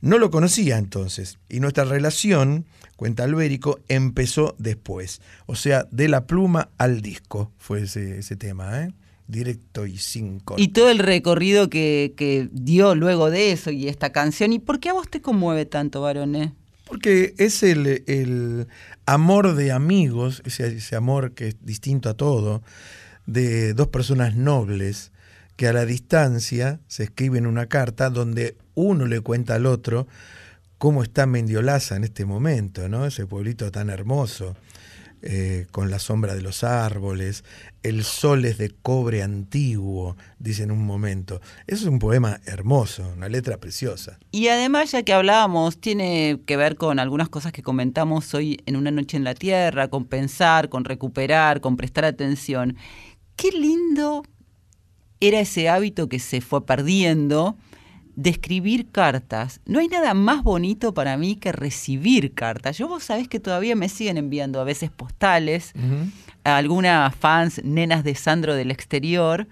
Speaker 1: No lo conocía entonces, y nuestra relación, cuenta Albérico, empezó después. O sea, de la pluma al disco fue ese, ese tema, ¿eh? Directo y sin corte.
Speaker 2: Y todo el recorrido que, que dio luego de eso y esta canción. ¿Y por qué a vos te conmueve tanto, varones?
Speaker 1: Porque es el, el amor de amigos, ese, ese amor que es distinto a todo, de dos personas nobles que a la distancia se escriben una carta donde uno le cuenta al otro cómo está Mendiolaza en este momento, ¿no? Ese pueblito tan hermoso, eh, con la sombra de los árboles, el sol es de cobre antiguo, dice en un momento. Eso es un poema hermoso, una letra preciosa.
Speaker 2: Y además, ya que hablábamos, tiene que ver con algunas cosas que comentamos hoy en Una Noche en la Tierra, con pensar, con recuperar, con prestar atención. Qué lindo era ese hábito que se fue perdiendo de escribir cartas. No hay nada más bonito para mí que recibir cartas. Yo vos sabés que todavía me siguen enviando a veces postales, a algunas fans, nenas de Sandro del exterior,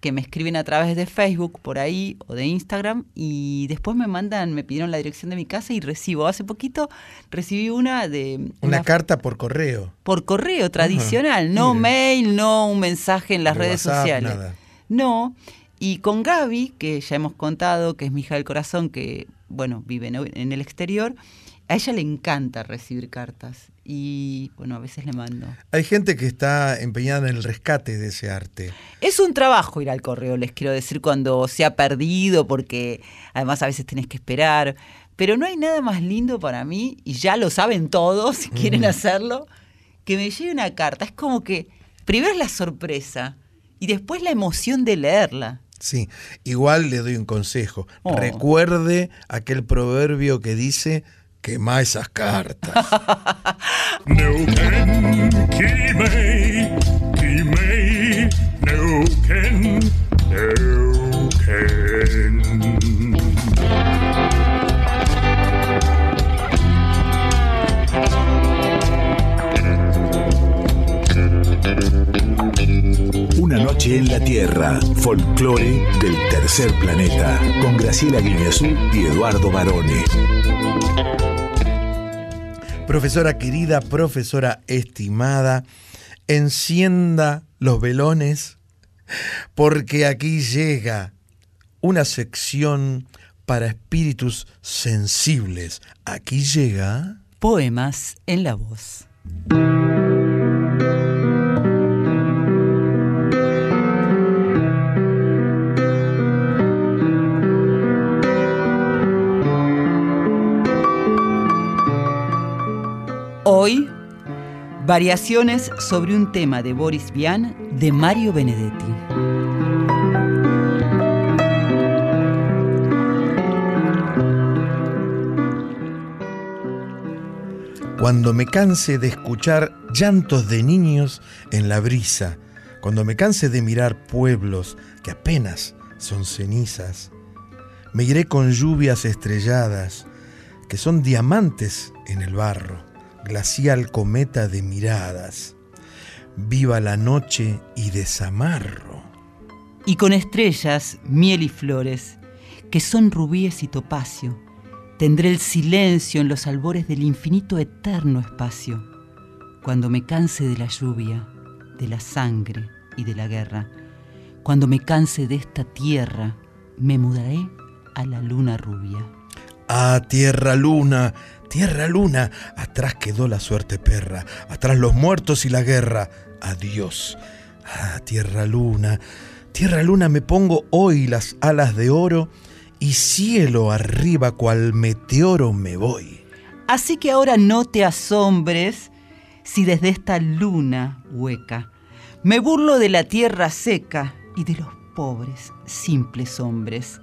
Speaker 2: que me escriben a través de Facebook por ahí o de Instagram y después me mandan, me pidieron la dirección de mi casa y recibo. Hace poquito recibí una de...
Speaker 1: Una, carta por correo.
Speaker 2: Por correo tradicional, no mail, no un mensaje en las
Speaker 1: De
Speaker 2: redes
Speaker 1: WhatsApp,
Speaker 2: sociales.
Speaker 1: nada.
Speaker 2: No, y con Gaby, que ya hemos contado, que es mi hija del corazón, que, bueno, vive en, el exterior, a ella le encanta recibir cartas. Y, bueno, a veces le mando.
Speaker 1: Hay gente que está empeñada en el rescate de ese arte.
Speaker 2: Es un trabajo ir al correo, les quiero decir, cuando se ha perdido, porque además a veces tenés que esperar. Pero no hay nada más lindo para mí, y ya lo saben todos, si quieren hacerlo, que me llegue una carta. Es como que primero es la sorpresa y después la emoción de leerla.
Speaker 1: Sí, igual le doy un consejo.
Speaker 2: Oh.
Speaker 1: Recuerde aquel proverbio que dice, quema esas cartas. (laughs)
Speaker 6: Una noche en la Tierra, folclore del tercer planeta, con Graciela Guineazú y Eduardo Barone.
Speaker 1: Profesora querida, profesora estimada, encienda los velones, porque aquí llega una sección para espíritus sensibles. Aquí llega...
Speaker 2: Poemas en la voz. Variaciones sobre un tema de Boris Vian de Mario Benedetti.
Speaker 1: Cuando me canse de escuchar llantos de niños en la brisa, cuando me canse de mirar pueblos que apenas son cenizas, me iré con lluvias estrelladas que son diamantes en el barro, glacial cometa de miradas. Viva la noche y desamarro.
Speaker 2: y con estrellas, miel y flores, que son rubíes y topacio. Tendré el silencio en los albores del infinito eterno espacio. Cuando me canse de la lluvia, de la sangre y de la guerra, cuando me canse de esta tierra, me mudaré a la luna rubia.
Speaker 1: Ah, tierra luna, tierra luna, atrás quedó la suerte perra, atrás los muertos y la guerra. Adiós. Ah, tierra luna, tierra luna, me pongo hoy las alas de oro y cielo arriba cual meteoro me voy.
Speaker 2: Así que ahora no te asombres si desde esta luna hueca me burlo de la tierra seca y de los pobres, simples hombres.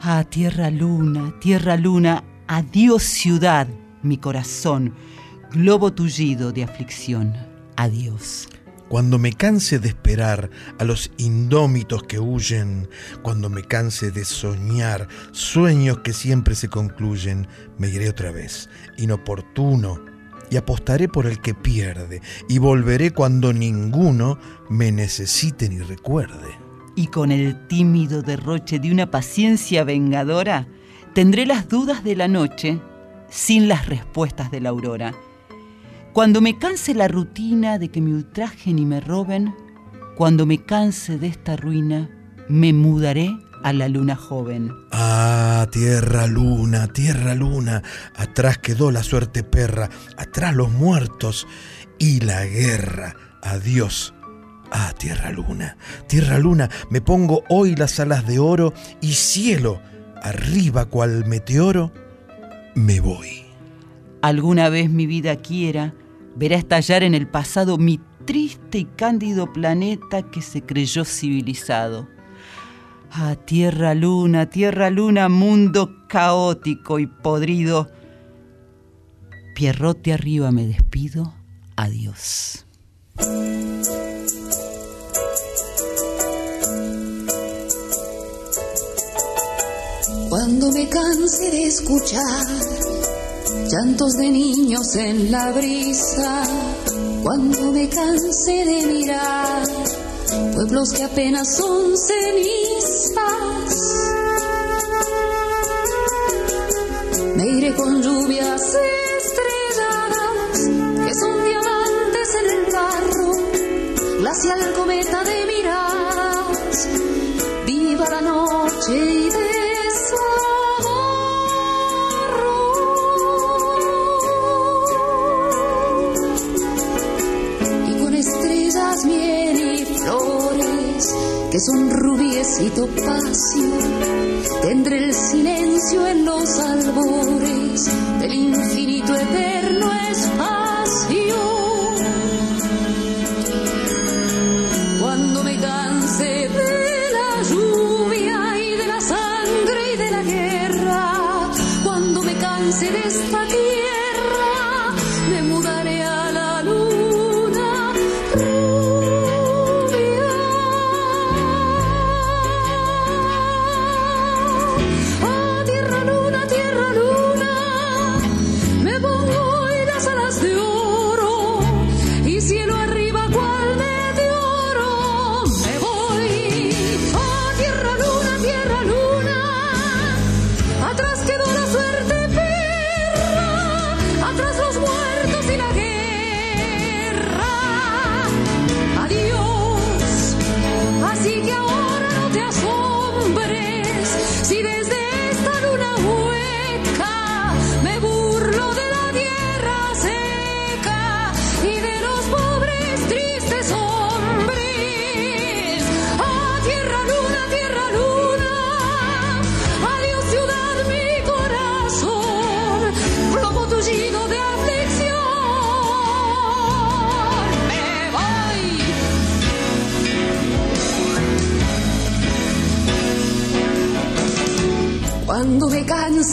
Speaker 2: Ah, tierra luna, tierra luna, adiós ciudad, mi corazón, globo tullido de aflicción, adiós.
Speaker 1: Cuando me canse de esperar a los indómitos que huyen, cuando me canse de soñar sueños que siempre se concluyen, me iré otra vez, inoportuno, y apostaré por el que pierde, y volveré cuando ninguno me necesite ni recuerde.
Speaker 2: Y con el tímido derroche de una paciencia vengadora, tendré las dudas de la noche sin las respuestas de la aurora. Cuando me canse la rutina de que me ultrajen y me roben, cuando me canse de esta ruina, me mudaré a la luna joven.
Speaker 1: Ah, tierra luna, tierra luna, atrás quedó la suerte perra, atrás los muertos y la guerra. Adiós. Ah, tierra luna, tierra luna, me pongo hoy las alas de oro y cielo, arriba cual meteoro, me voy.
Speaker 2: Alguna vez mi vida quiera, verá estallar en el pasado mi triste y cándido planeta que se creyó civilizado. Ah, tierra luna, tierra luna, mundo caótico y podrido. Pierrote arriba me despido, adiós.
Speaker 16: Cuando me canse de escuchar llantos de niños en la brisa, cuando me canse de mirar pueblos que apenas son cenizas, me iré con lluvias estrelladas que son diamantes en el barro, glacial cometa de miradas, que son rubíes y topacio. Tendré el silencio en los albores del infinito eterno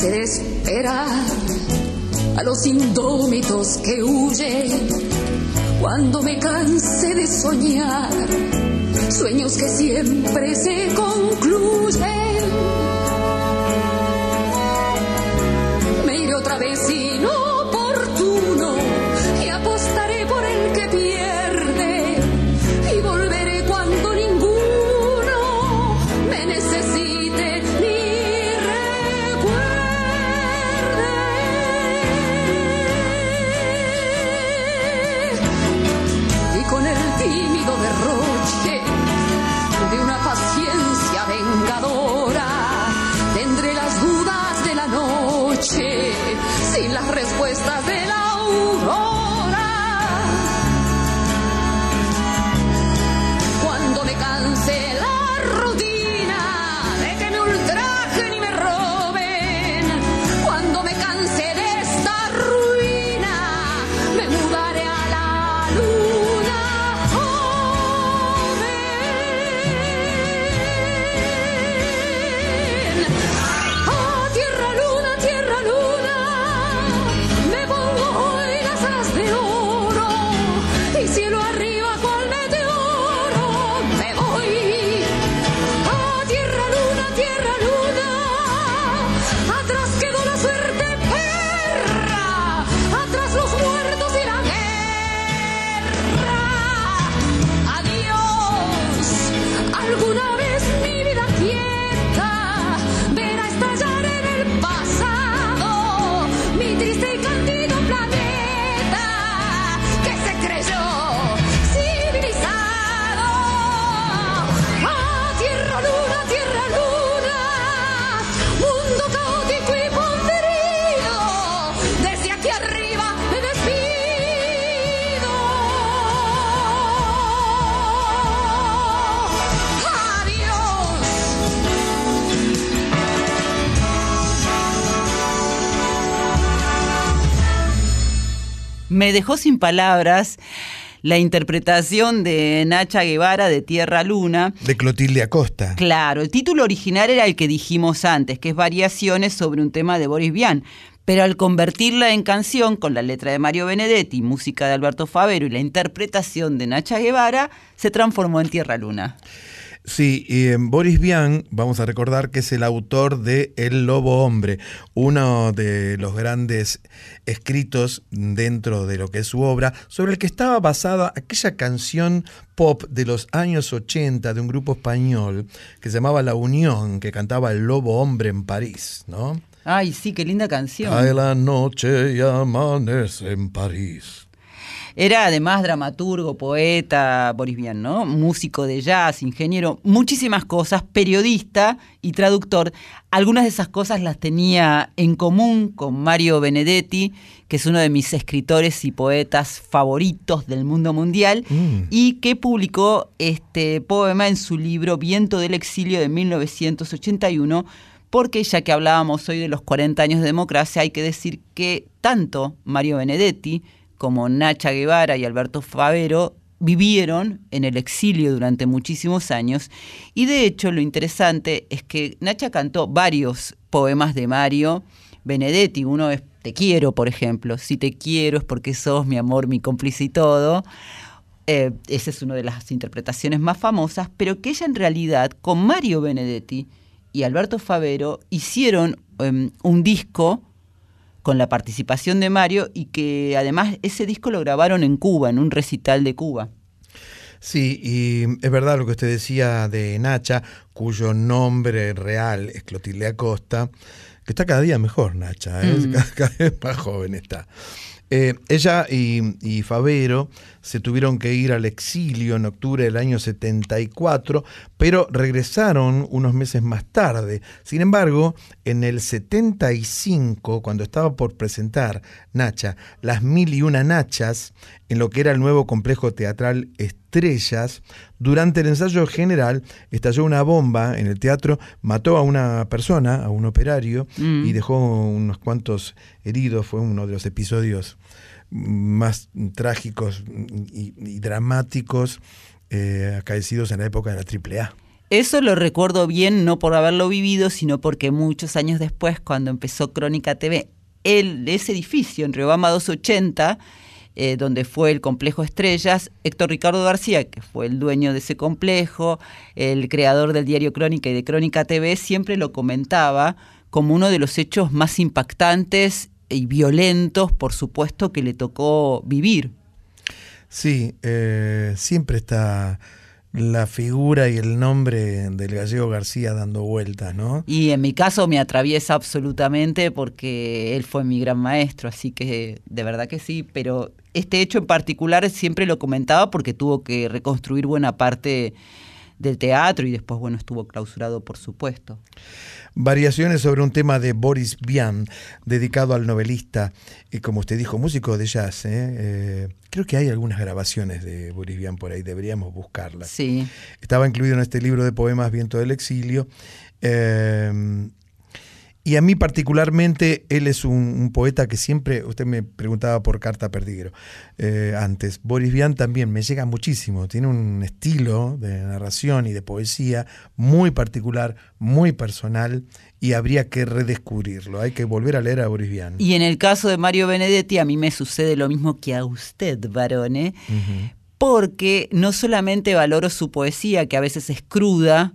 Speaker 16: de esperar a los indómitos que huyen, cuando me canse de soñar sueños que siempre se Me
Speaker 2: dejó sin palabras la interpretación de Nacha Guevara de Tierra Luna.
Speaker 1: De Clotilde Acosta.
Speaker 2: Claro, el título original era el que dijimos antes, que es Variaciones sobre un tema de Boris Vian. Pero al convertirla en canción con la letra de Mario Benedetti, música de Alberto Favero y la interpretación de Nacha Guevara, se transformó en Tierra Luna.
Speaker 1: Sí, y en Boris Vian, vamos a recordar que es el autor de El Lobo Hombre, uno de los grandes escritos dentro de lo que es su obra, sobre el que estaba basada aquella canción pop de los años 80 de un grupo español que se llamaba La Unión, que cantaba El Lobo Hombre en París, ¿no?
Speaker 2: Ay, sí, qué linda canción.
Speaker 1: Cae la noche y amanece en París.
Speaker 2: Era además dramaturgo, poeta, Boris Vian, ¿no? Músico de jazz, ingeniero, muchísimas cosas, periodista y traductor. Algunas de esas cosas las tenía en común con Mario Benedetti, que es uno de mis escritores y poetas favoritos del mundo mundial, y que publicó este poema en su libro Viento del Exilio de 1981 porque ya que hablábamos hoy de los 40 años de democracia, hay que decir que tanto Mario Benedetti como Nacha Guevara y Alberto Favero vivieron en el exilio durante muchísimos años. Y de hecho lo interesante es que Nacha cantó varios poemas de Mario Benedetti, uno es Te quiero, por ejemplo, si te quiero es porque sos mi amor, mi cómplice y todo. Eh, esa es una de las interpretaciones más famosas, pero que ella en realidad con Mario Benedetti y Alberto Favero hicieron em, un disco con la participación de Mario y que además ese disco lo grabaron en Cuba, en un recital de Cuba.
Speaker 1: Sí, y es verdad lo que usted decía de Nacha, cuyo nombre real es Clotilde Acosta, que está cada día mejor, Nacha, ¿eh?
Speaker 2: Mm.
Speaker 1: cada, (laughs) cada vez más joven está. Eh, ella y, y Favero se tuvieron que ir al exilio en octubre del año 74, pero regresaron unos meses más tarde. Sin embargo, en el 75, cuando estaba por presentar Nacha, Las Mil y Una Nachas, en lo que era el nuevo complejo teatral Estrellas, durante el ensayo general estalló una bomba en el teatro, mató a una persona, a un operario,
Speaker 2: Mm.
Speaker 1: y dejó unos cuantos heridos. Fue uno de los episodios más trágicos y, dramáticos eh, acaecidos en la época de la AAA.
Speaker 2: Eso lo recuerdo bien, no por haberlo vivido, sino porque muchos años después, cuando empezó Crónica TV, el, ese edificio en Riobama 280, eh, donde fue el complejo Estrellas, Héctor Ricardo García, que fue el dueño de ese complejo, el creador del diario Crónica y de Crónica TV, siempre lo comentaba como uno de los hechos más impactantes y violentos, por supuesto, que le tocó vivir.
Speaker 1: Sí, eh, siempre está la figura y el nombre del gallego García dando vueltas, ¿no?
Speaker 2: Y en mi caso me atraviesa absolutamente porque él fue mi gran maestro, así que de verdad que sí, pero este hecho en particular siempre lo comentaba porque tuvo que reconstruir buena parte del teatro y después, bueno, estuvo clausurado, por supuesto.
Speaker 1: Variaciones sobre un tema de Boris Vian, dedicado al novelista, y como usted dijo, músico de jazz. ¿eh? Eh, creo que hay algunas grabaciones de Boris Vian por ahí, deberíamos buscarlas.
Speaker 2: Sí.
Speaker 1: Estaba incluido en este libro de poemas Viento del Exilio. Eh, y a mí particularmente, él es un, un, poeta que siempre, usted me preguntaba por Carta Perdigro eh, antes, Boris Vian también me llega muchísimo, tiene un estilo de narración y de poesía muy particular, muy personal, y habría que redescubrirlo, hay que volver a leer a Boris Vian.
Speaker 2: Y en el caso de Mario Benedetti, a mí me sucede lo mismo que a usted, varone, uh -huh. porque no solamente valoro su poesía, que a veces es cruda,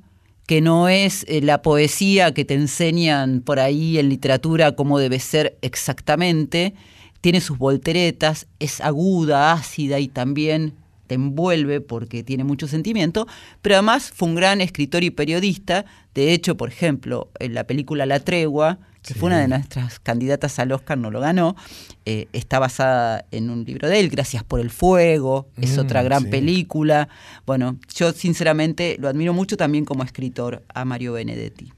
Speaker 2: que no es eh, la poesía que te enseñan por ahí en literatura cómo debe ser exactamente, tiene sus volteretas, es aguda, ácida y también te envuelve porque tiene mucho sentimiento, pero además fue un gran escritor y periodista, de hecho, por ejemplo, en la película La Tregua, que sí. fue una de nuestras candidatas al Oscar, no lo ganó, eh, está basada en un libro de él, Gracias por el Fuego, es mm, otra gran sí. película. Bueno, yo sinceramente lo admiro mucho también como escritor a Mario Benedetti.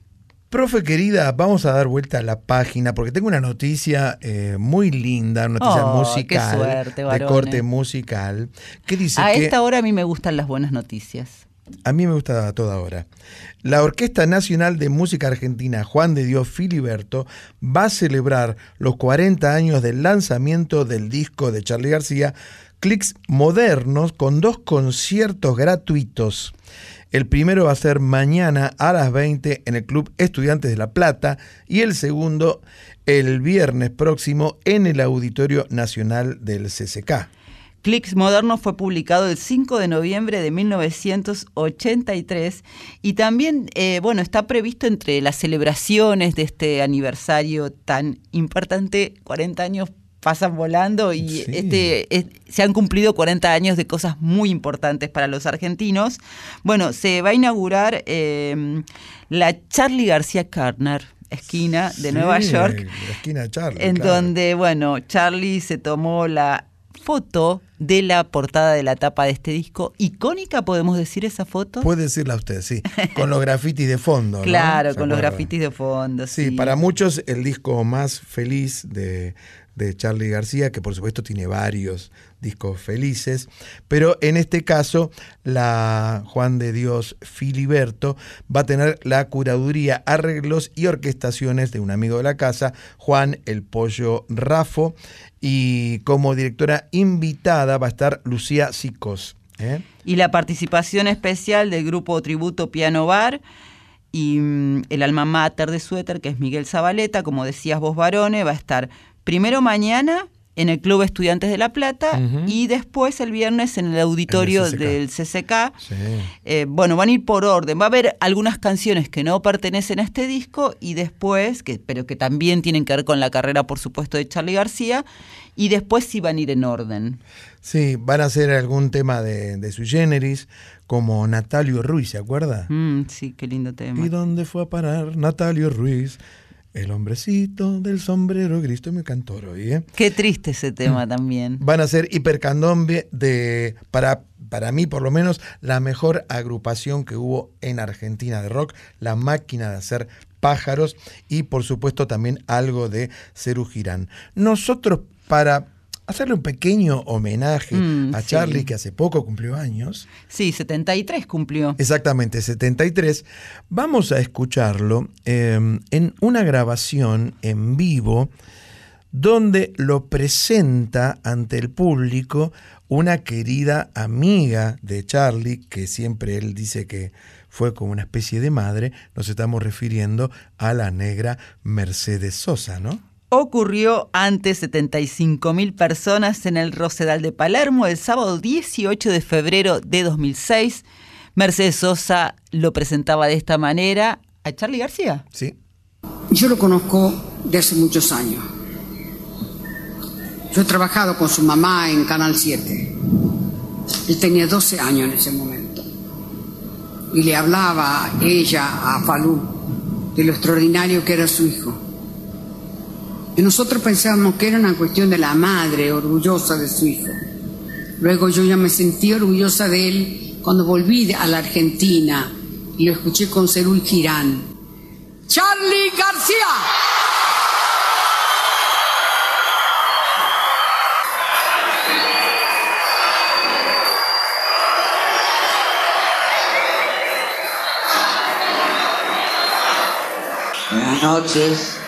Speaker 1: Profe querida, vamos a dar vuelta a la página porque tengo una noticia eh, muy linda, una noticia
Speaker 2: oh,
Speaker 1: musical,
Speaker 2: suerte,
Speaker 1: de corte musical, que dice
Speaker 2: a
Speaker 1: que...
Speaker 2: esta hora a mí me gustan las buenas noticias.
Speaker 1: A mí me gusta a toda hora. La Orquesta Nacional de Música Argentina Juan de Dios Filiberto va a celebrar los 40 años del lanzamiento del disco de Charlie García, Clicks Modernos, con dos conciertos gratuitos. El primero va a ser mañana a las 20 en el Club Estudiantes de La Plata y el segundo el viernes próximo en el Auditorio Nacional del CCK.
Speaker 2: Clicks Moderno fue publicado el 5 de noviembre de 1983 y también, eh, bueno, está previsto entre las celebraciones de este aniversario tan importante, 40 años pasan volando y
Speaker 1: Sí.
Speaker 2: este es- se han cumplido 40 años de cosas muy importantes para los argentinos. Bueno, se va a inaugurar eh, la Charlie García Carner esquina de
Speaker 1: Sí,
Speaker 2: Nueva York
Speaker 1: La esquina de Charlie.
Speaker 2: en
Speaker 1: claro.
Speaker 2: donde, bueno, Charlie se tomó la foto de la portada de la tapa de este disco. Icónica, podemos decir esa foto.
Speaker 1: Puede decirla usted, sí. Con los grafitis de fondo. (laughs)
Speaker 2: claro,
Speaker 1: ¿Se
Speaker 2: con los grafitis de fondo.
Speaker 1: Sí,
Speaker 2: Sí,
Speaker 1: para muchos el disco más feliz de, de Charlie García, que por supuesto tiene varios discos felices, pero en este caso la Juan de Dios Filiberto va a tener la curaduría, arreglos y orquestaciones de un amigo de la casa, Juan el Pollo Rafo, y como directora invitada va a estar Lucía Sicos. ¿eh?
Speaker 2: Y la participación especial del grupo Tributo Piano Bar y mm, el alma mater de Suéter, que es Miguel Zabaleta, como decías vos, varones, va a estar primero mañana en el Club Estudiantes de La Plata y después el viernes en el auditorio
Speaker 1: CCK.
Speaker 2: del CCK.
Speaker 1: Sí.
Speaker 2: Eh, bueno, van a ir por orden. Va a haber algunas canciones que no pertenecen a este disco y después, que, pero que también tienen que ver con la carrera, por supuesto, de Charlie García. Y después sí van a ir en orden.
Speaker 1: Sí, van a hacer algún tema de, de sui generis, como Natalio Ruiz, ¿se acuerda?
Speaker 2: Mm, sí, qué lindo tema.
Speaker 1: ¿Y dónde fue a parar Natalio Ruiz? El hombrecito del sombrero gris. Estoy muy cantor hoy, ¿eh?
Speaker 2: Qué triste ese tema también.
Speaker 1: Van a ser hipercandombe de, para, para mí por lo menos, la mejor agrupación que hubo en Argentina de rock, la máquina de hacer pájaros y por supuesto también algo de Cerú Girán. Nosotros para hacerle un pequeño homenaje
Speaker 2: Mm,
Speaker 1: a
Speaker 2: sí.
Speaker 1: Charlie, que hace poco cumplió años,
Speaker 2: Sí, 73 cumplió.
Speaker 1: Exactamente, 73. Vamos a escucharlo eh, en una grabación en vivo donde lo presenta ante el público una querida amiga de Charlie, que siempre él dice que fue como una especie de madre. Nos estamos refiriendo a la negra Mercedes Sosa, ¿no?
Speaker 2: Ocurrió ante 75 mil personas en el Rosedal de Palermo el sábado 18 de febrero de 2006. Mercedes Sosa lo presentaba de esta manera a Charlie García.
Speaker 1: Sí.
Speaker 17: Yo lo conozco de hace muchos años. Yo he trabajado con su mamá en Canal 7. Él tenía 12 años en ese momento. Y le hablaba ella a Falú de lo extraordinario que era su hijo. Y nosotros pensábamos que era una cuestión de la madre orgullosa de su hijo. Luego yo ya me sentí orgullosa de él cuando volví a la Argentina y lo escuché con Cerú y Girán. Charlie García.
Speaker 10: Buenas noches.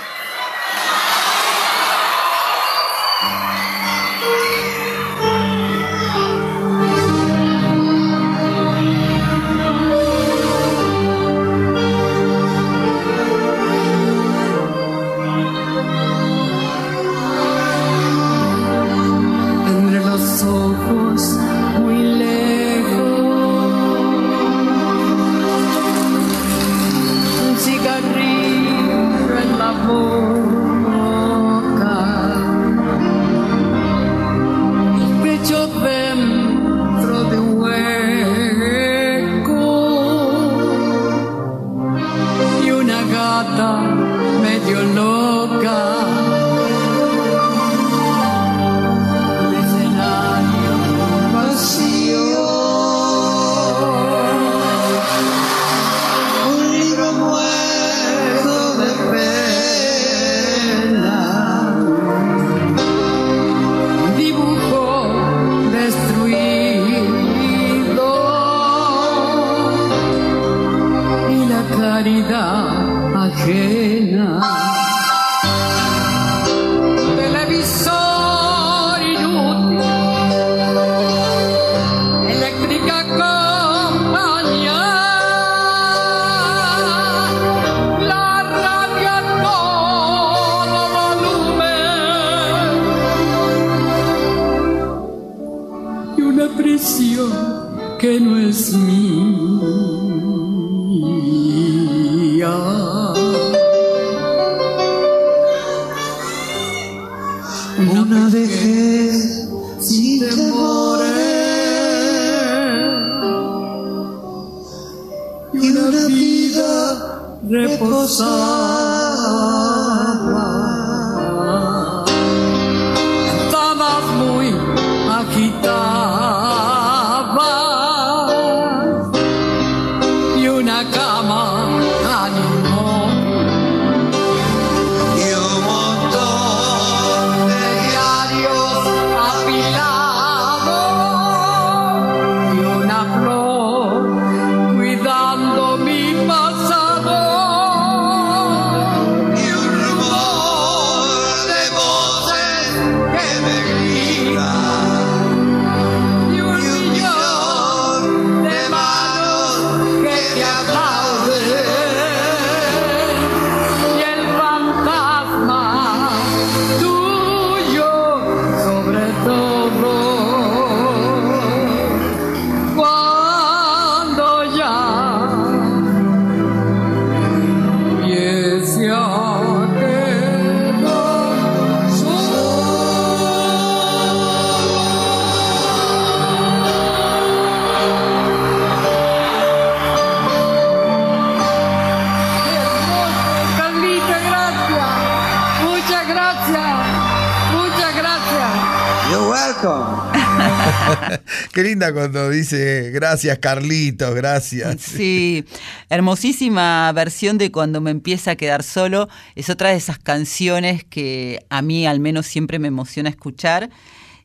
Speaker 17: Cuando
Speaker 1: dice gracias Carlitos, gracias. (laughs)
Speaker 2: Sí, hermosísima versión de Cuando me empieza a quedar solo. Es otra de esas canciones que a mí al menos siempre me emociona escuchar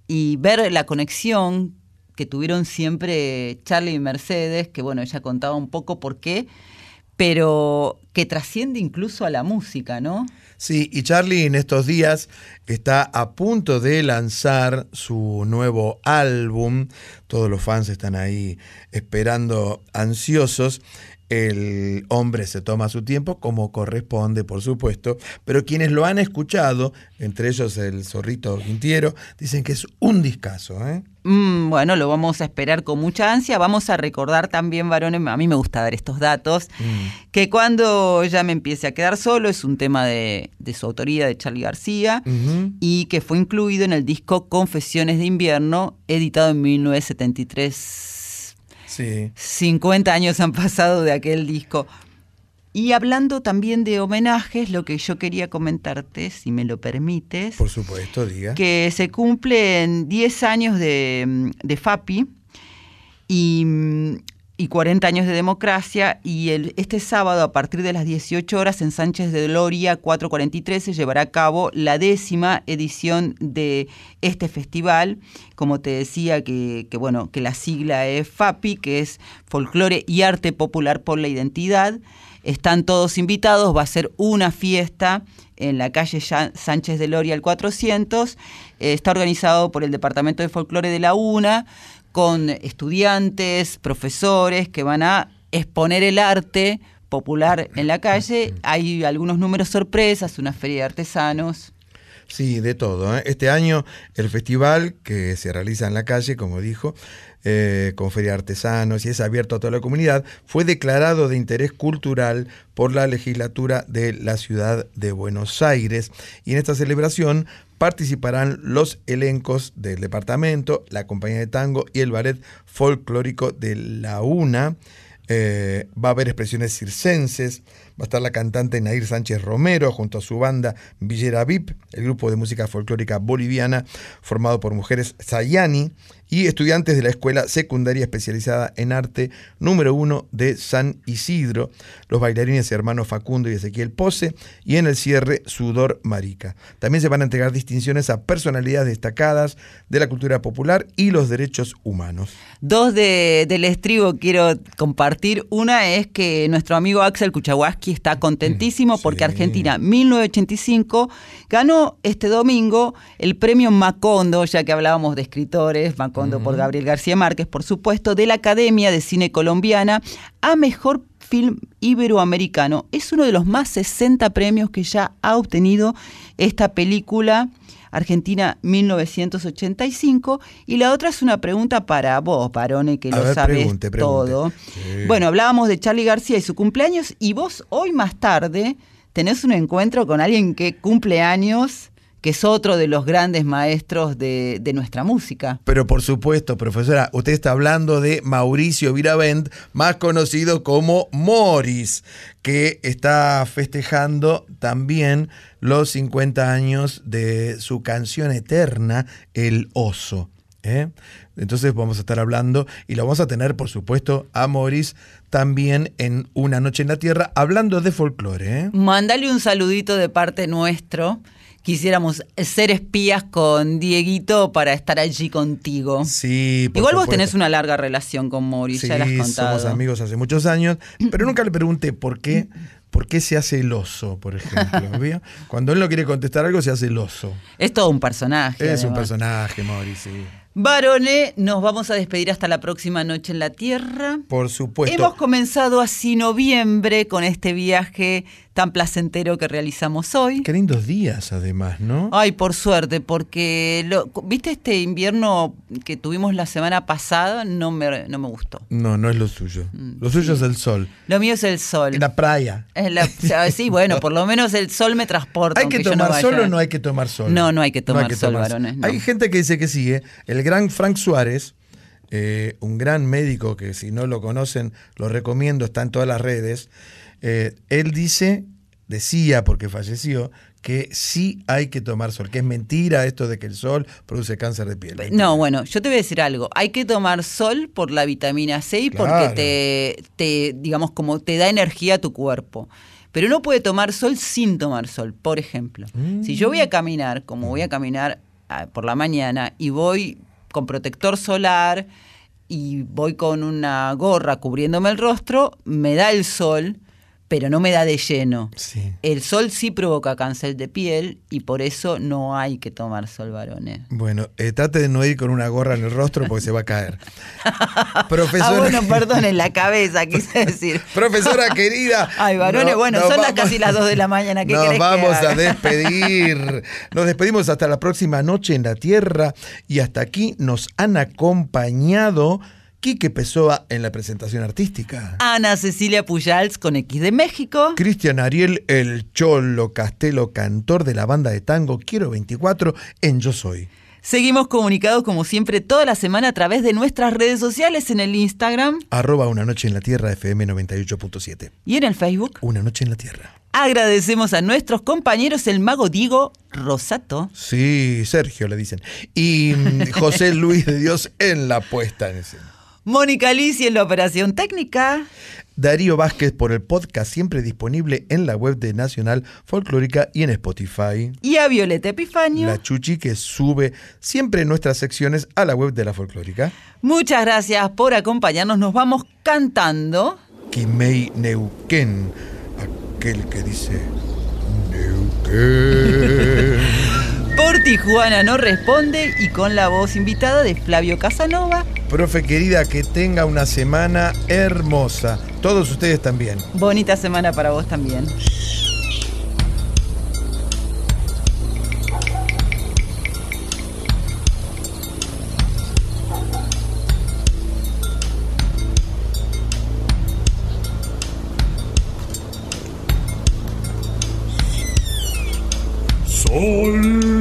Speaker 2: y ver la conexión que tuvieron siempre Charlie y Mercedes, que bueno, ella contaba un poco por qué, pero que trasciende incluso a la música, ¿no?
Speaker 1: Sí, y Charlie en estos días está a punto de lanzar su nuevo álbum. Todos los fans están ahí esperando ansiosos. El hombre se toma su tiempo como corresponde, por supuesto, pero quienes lo han escuchado, entre ellos el zorrito Quintiero, dicen que es un discazo. ¿eh?
Speaker 2: Mm, bueno, lo vamos a esperar con mucha ansia. Vamos a recordar también, varones, a mí me gusta dar estos datos, que cuando ya me empiece a quedar solo es un tema de, de su autoría, de Charlie García, y que fue incluido en el disco Confesiones de Invierno, editado en 1973.
Speaker 1: Sí.
Speaker 2: 50 años han pasado de aquel disco. Y hablando también de homenajes, lo que yo quería comentarte, si me lo permites,
Speaker 1: Por supuesto, diga.
Speaker 2: que se cumplen 10 años de, de FAPI y, y 40 años de democracia y el, este sábado a partir de las 18 horas en Sánchez de Gloria 443 se llevará a cabo la décima edición de este festival, como te decía que, bueno, que la sigla es FAPI, que es Folclore y Arte Popular por la Identidad. Están todos invitados, va a ser una fiesta en la calle Sánchez de Loria al 400. Eh, está organizado por el Departamento de Folclore de la UNA, con estudiantes, profesores que van a exponer el arte popular en la calle. Hay algunos números sorpresas, una feria de artesanos.
Speaker 1: Sí, de todo. ¿eh? Este año el festival que se realiza en la calle, como dijo, eh, con feria de artesanos y es abierto a toda la comunidad, fue declarado de interés cultural por la legislatura de la ciudad de Buenos Aires. Y en esta celebración participarán los elencos del departamento, la compañía de tango y el ballet folclórico de la UNA. Eh, va a haber expresiones circenses, va a estar la cantante Nair Sánchez Romero junto a su banda Villera VIP, el grupo de música folclórica boliviana formado por mujeres Sayani y estudiantes de la Escuela Secundaria Especializada en Arte número uno de San Isidro, los bailarines hermanos Facundo y Ezequiel Pose y en el cierre Sudor Marica. También se van a entregar distinciones a personalidades destacadas de la cultura popular y los derechos humanos.
Speaker 2: Dos de, del estribo quiero compartir. Una es que nuestro amigo Axel Kuchawaski está contentísimo porque Argentina 1985 ganó este domingo el premio Macondo, ya que hablábamos de escritores, Macondo por Gabriel García Márquez, por supuesto, de la Academia de Cine Colombiana a Mejor Film Iberoamericano. Es uno de los más 60 premios que ya ha obtenido esta película. Argentina 1985 y la otra es una pregunta para vos, Barone, que
Speaker 1: A
Speaker 2: lo
Speaker 1: ver,
Speaker 2: sabes
Speaker 1: pregunte, pregunte.
Speaker 2: todo.
Speaker 1: Sí.
Speaker 2: Bueno, hablábamos de Charlie García y su cumpleaños y vos hoy más tarde tenés un encuentro con alguien que cumple años, que es otro de los grandes maestros de, de nuestra música.
Speaker 1: Pero por supuesto, profesora, usted está hablando de Mauricio Viravent, más conocido como Morris, que está festejando también los 50 años de su canción eterna, El Oso. ¿eh? Entonces vamos a estar hablando y lo vamos a tener, por supuesto, a Morris también en Una Noche en la Tierra, hablando de folclore. ¿eh?
Speaker 2: Mándale un saludito de parte nuestro. Quisiéramos ser espías con Dieguito para estar allí contigo.
Speaker 1: Sí, por
Speaker 2: Igual vos tenés una larga relación con Mauricio, ya la has
Speaker 1: Sí,
Speaker 2: contado.
Speaker 1: somos amigos hace muchos años, pero nunca le pregunté por qué, por qué se hace el oso, por ejemplo. (laughs) Cuando él no quiere contestar algo, se hace el oso.
Speaker 2: Es todo un personaje.
Speaker 1: Es un personaje, Mauricio. sí.
Speaker 2: Varone, nos vamos a despedir hasta la próxima noche en la Tierra.
Speaker 1: Por supuesto.
Speaker 2: Hemos comenzado así noviembre con este viaje tan placentero que realizamos hoy.
Speaker 1: Qué lindos días, además, ¿no?
Speaker 2: Ay, por suerte, porque lo- viste este invierno que tuvimos la semana pasada, no me, no me gustó.
Speaker 1: No, no es lo suyo.
Speaker 2: Mm,
Speaker 1: Lo suyo es el sol.
Speaker 2: Lo mío es el sol.
Speaker 1: La playa.
Speaker 2: Es la- sea, sí, bueno, por lo menos el sol me transporta.
Speaker 1: ¿Hay que
Speaker 2: no
Speaker 1: tomar sol o no hay que tomar sol?
Speaker 2: No, no hay que tomar sol,
Speaker 1: tomar
Speaker 2: varones, no.
Speaker 1: Hay gente que dice que. ¿eh? El gran Frank Suárez, eh, un gran médico que si no lo conocen, lo recomiendo, está en todas las redes. eh, él dice, decía porque falleció, que sí hay que tomar sol, que es mentira esto de que el sol produce cáncer de piel.
Speaker 2: No, bueno, yo te voy a decir algo. Hay que tomar sol por la vitamina C y
Speaker 1: Claro.
Speaker 2: porque te, te, digamos, como te da energía a tu cuerpo. Pero uno puede tomar sol sin tomar sol. Por ejemplo, si yo voy a caminar, como voy a caminar ah, por la mañana y voy con protector solar y voy con una gorra cubriéndome el rostro, me da el sol, pero no me da de lleno. El sol sí provoca cáncer de piel y por eso no hay que tomar sol, varones.
Speaker 1: Bueno, eh, trate de no ir con una gorra en el rostro porque se va a caer. (laughs) Profesora,
Speaker 2: Ah, bueno, perdón, en la cabeza, quise (laughs) decir.
Speaker 1: Profesora querida.
Speaker 2: Ay, varones,
Speaker 1: no-
Speaker 2: bueno, son las casi las 2 de la mañana. ¿Qué
Speaker 1: Nos
Speaker 2: que
Speaker 1: vamos a despedir. Nos despedimos hasta la próxima noche en la Tierra y hasta aquí nos han acompañado Quique Pessoa en la presentación artística.
Speaker 2: Ana Cecilia Pujals con X de México.
Speaker 1: Cristian Ariel, el Cholo Castelo, cantor de la banda de tango Quiero 24 en Yo Soy.
Speaker 2: Seguimos comunicados como siempre toda la semana a través de nuestras redes sociales en el Instagram
Speaker 1: Arroba Una Noche en la Tierra FM 98.7.
Speaker 2: y en el Facebook.
Speaker 1: Una Noche en la Tierra.
Speaker 2: Agradecemos a nuestros compañeros el mago Diego Rosato.
Speaker 1: Sí, Sergio le dicen. Y mm, José Luis de Dios en la puesta en escena.
Speaker 2: Mónica Lisi en la operación técnica.
Speaker 1: Darío Vázquez por el podcast siempre disponible en la web de Nacional Folclórica y en Spotify.
Speaker 2: Y a Violeta Epifanio.
Speaker 1: La Chuchi que sube siempre nuestras secciones a la web de la Folclórica.
Speaker 2: Muchas gracias por acompañarnos. Nos vamos cantando.
Speaker 1: Kimei Neuquén, aquel que dice Neuquén. (laughs)
Speaker 2: Por Tijuana no responde y con la voz invitada de Flavio Casanova.
Speaker 1: Profe querida, que tenga una semana hermosa. Todos ustedes también.
Speaker 2: Bonita semana para vos también.
Speaker 5: Sol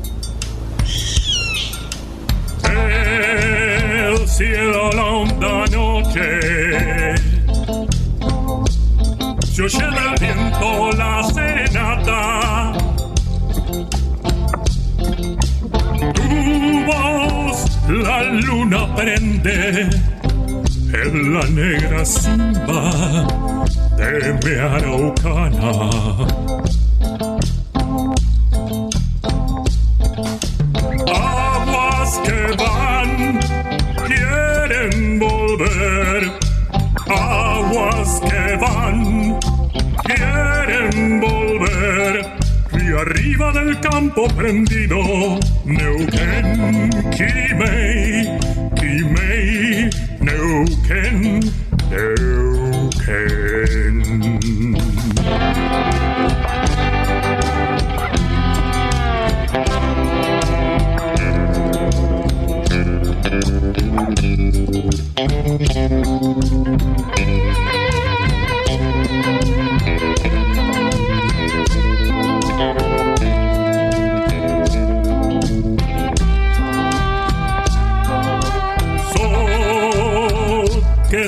Speaker 5: cielo la honda noche. Se oye en el viento la serenata. Tu voz la luna prende en la negra simba de mi araucana. Campo prendido, Neuquén, Quimei,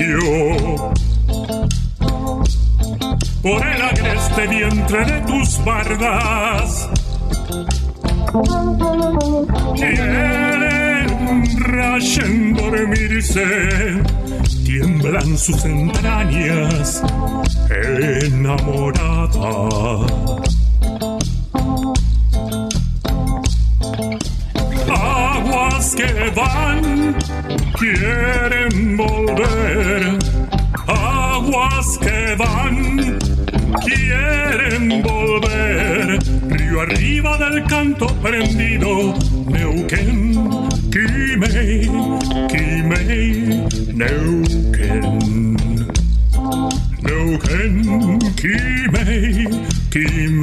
Speaker 5: Silencio por el agreste vientre de tus bardas. Quieren rayen dormirse, tiemblan sus entrañas enamorada. Aguas que van, quieren volver. Quieren volver. Río arriba del canto prendido, Neuquén, Quimei, Quimei, Neuquén. Neuquén, Quimei, Quimei,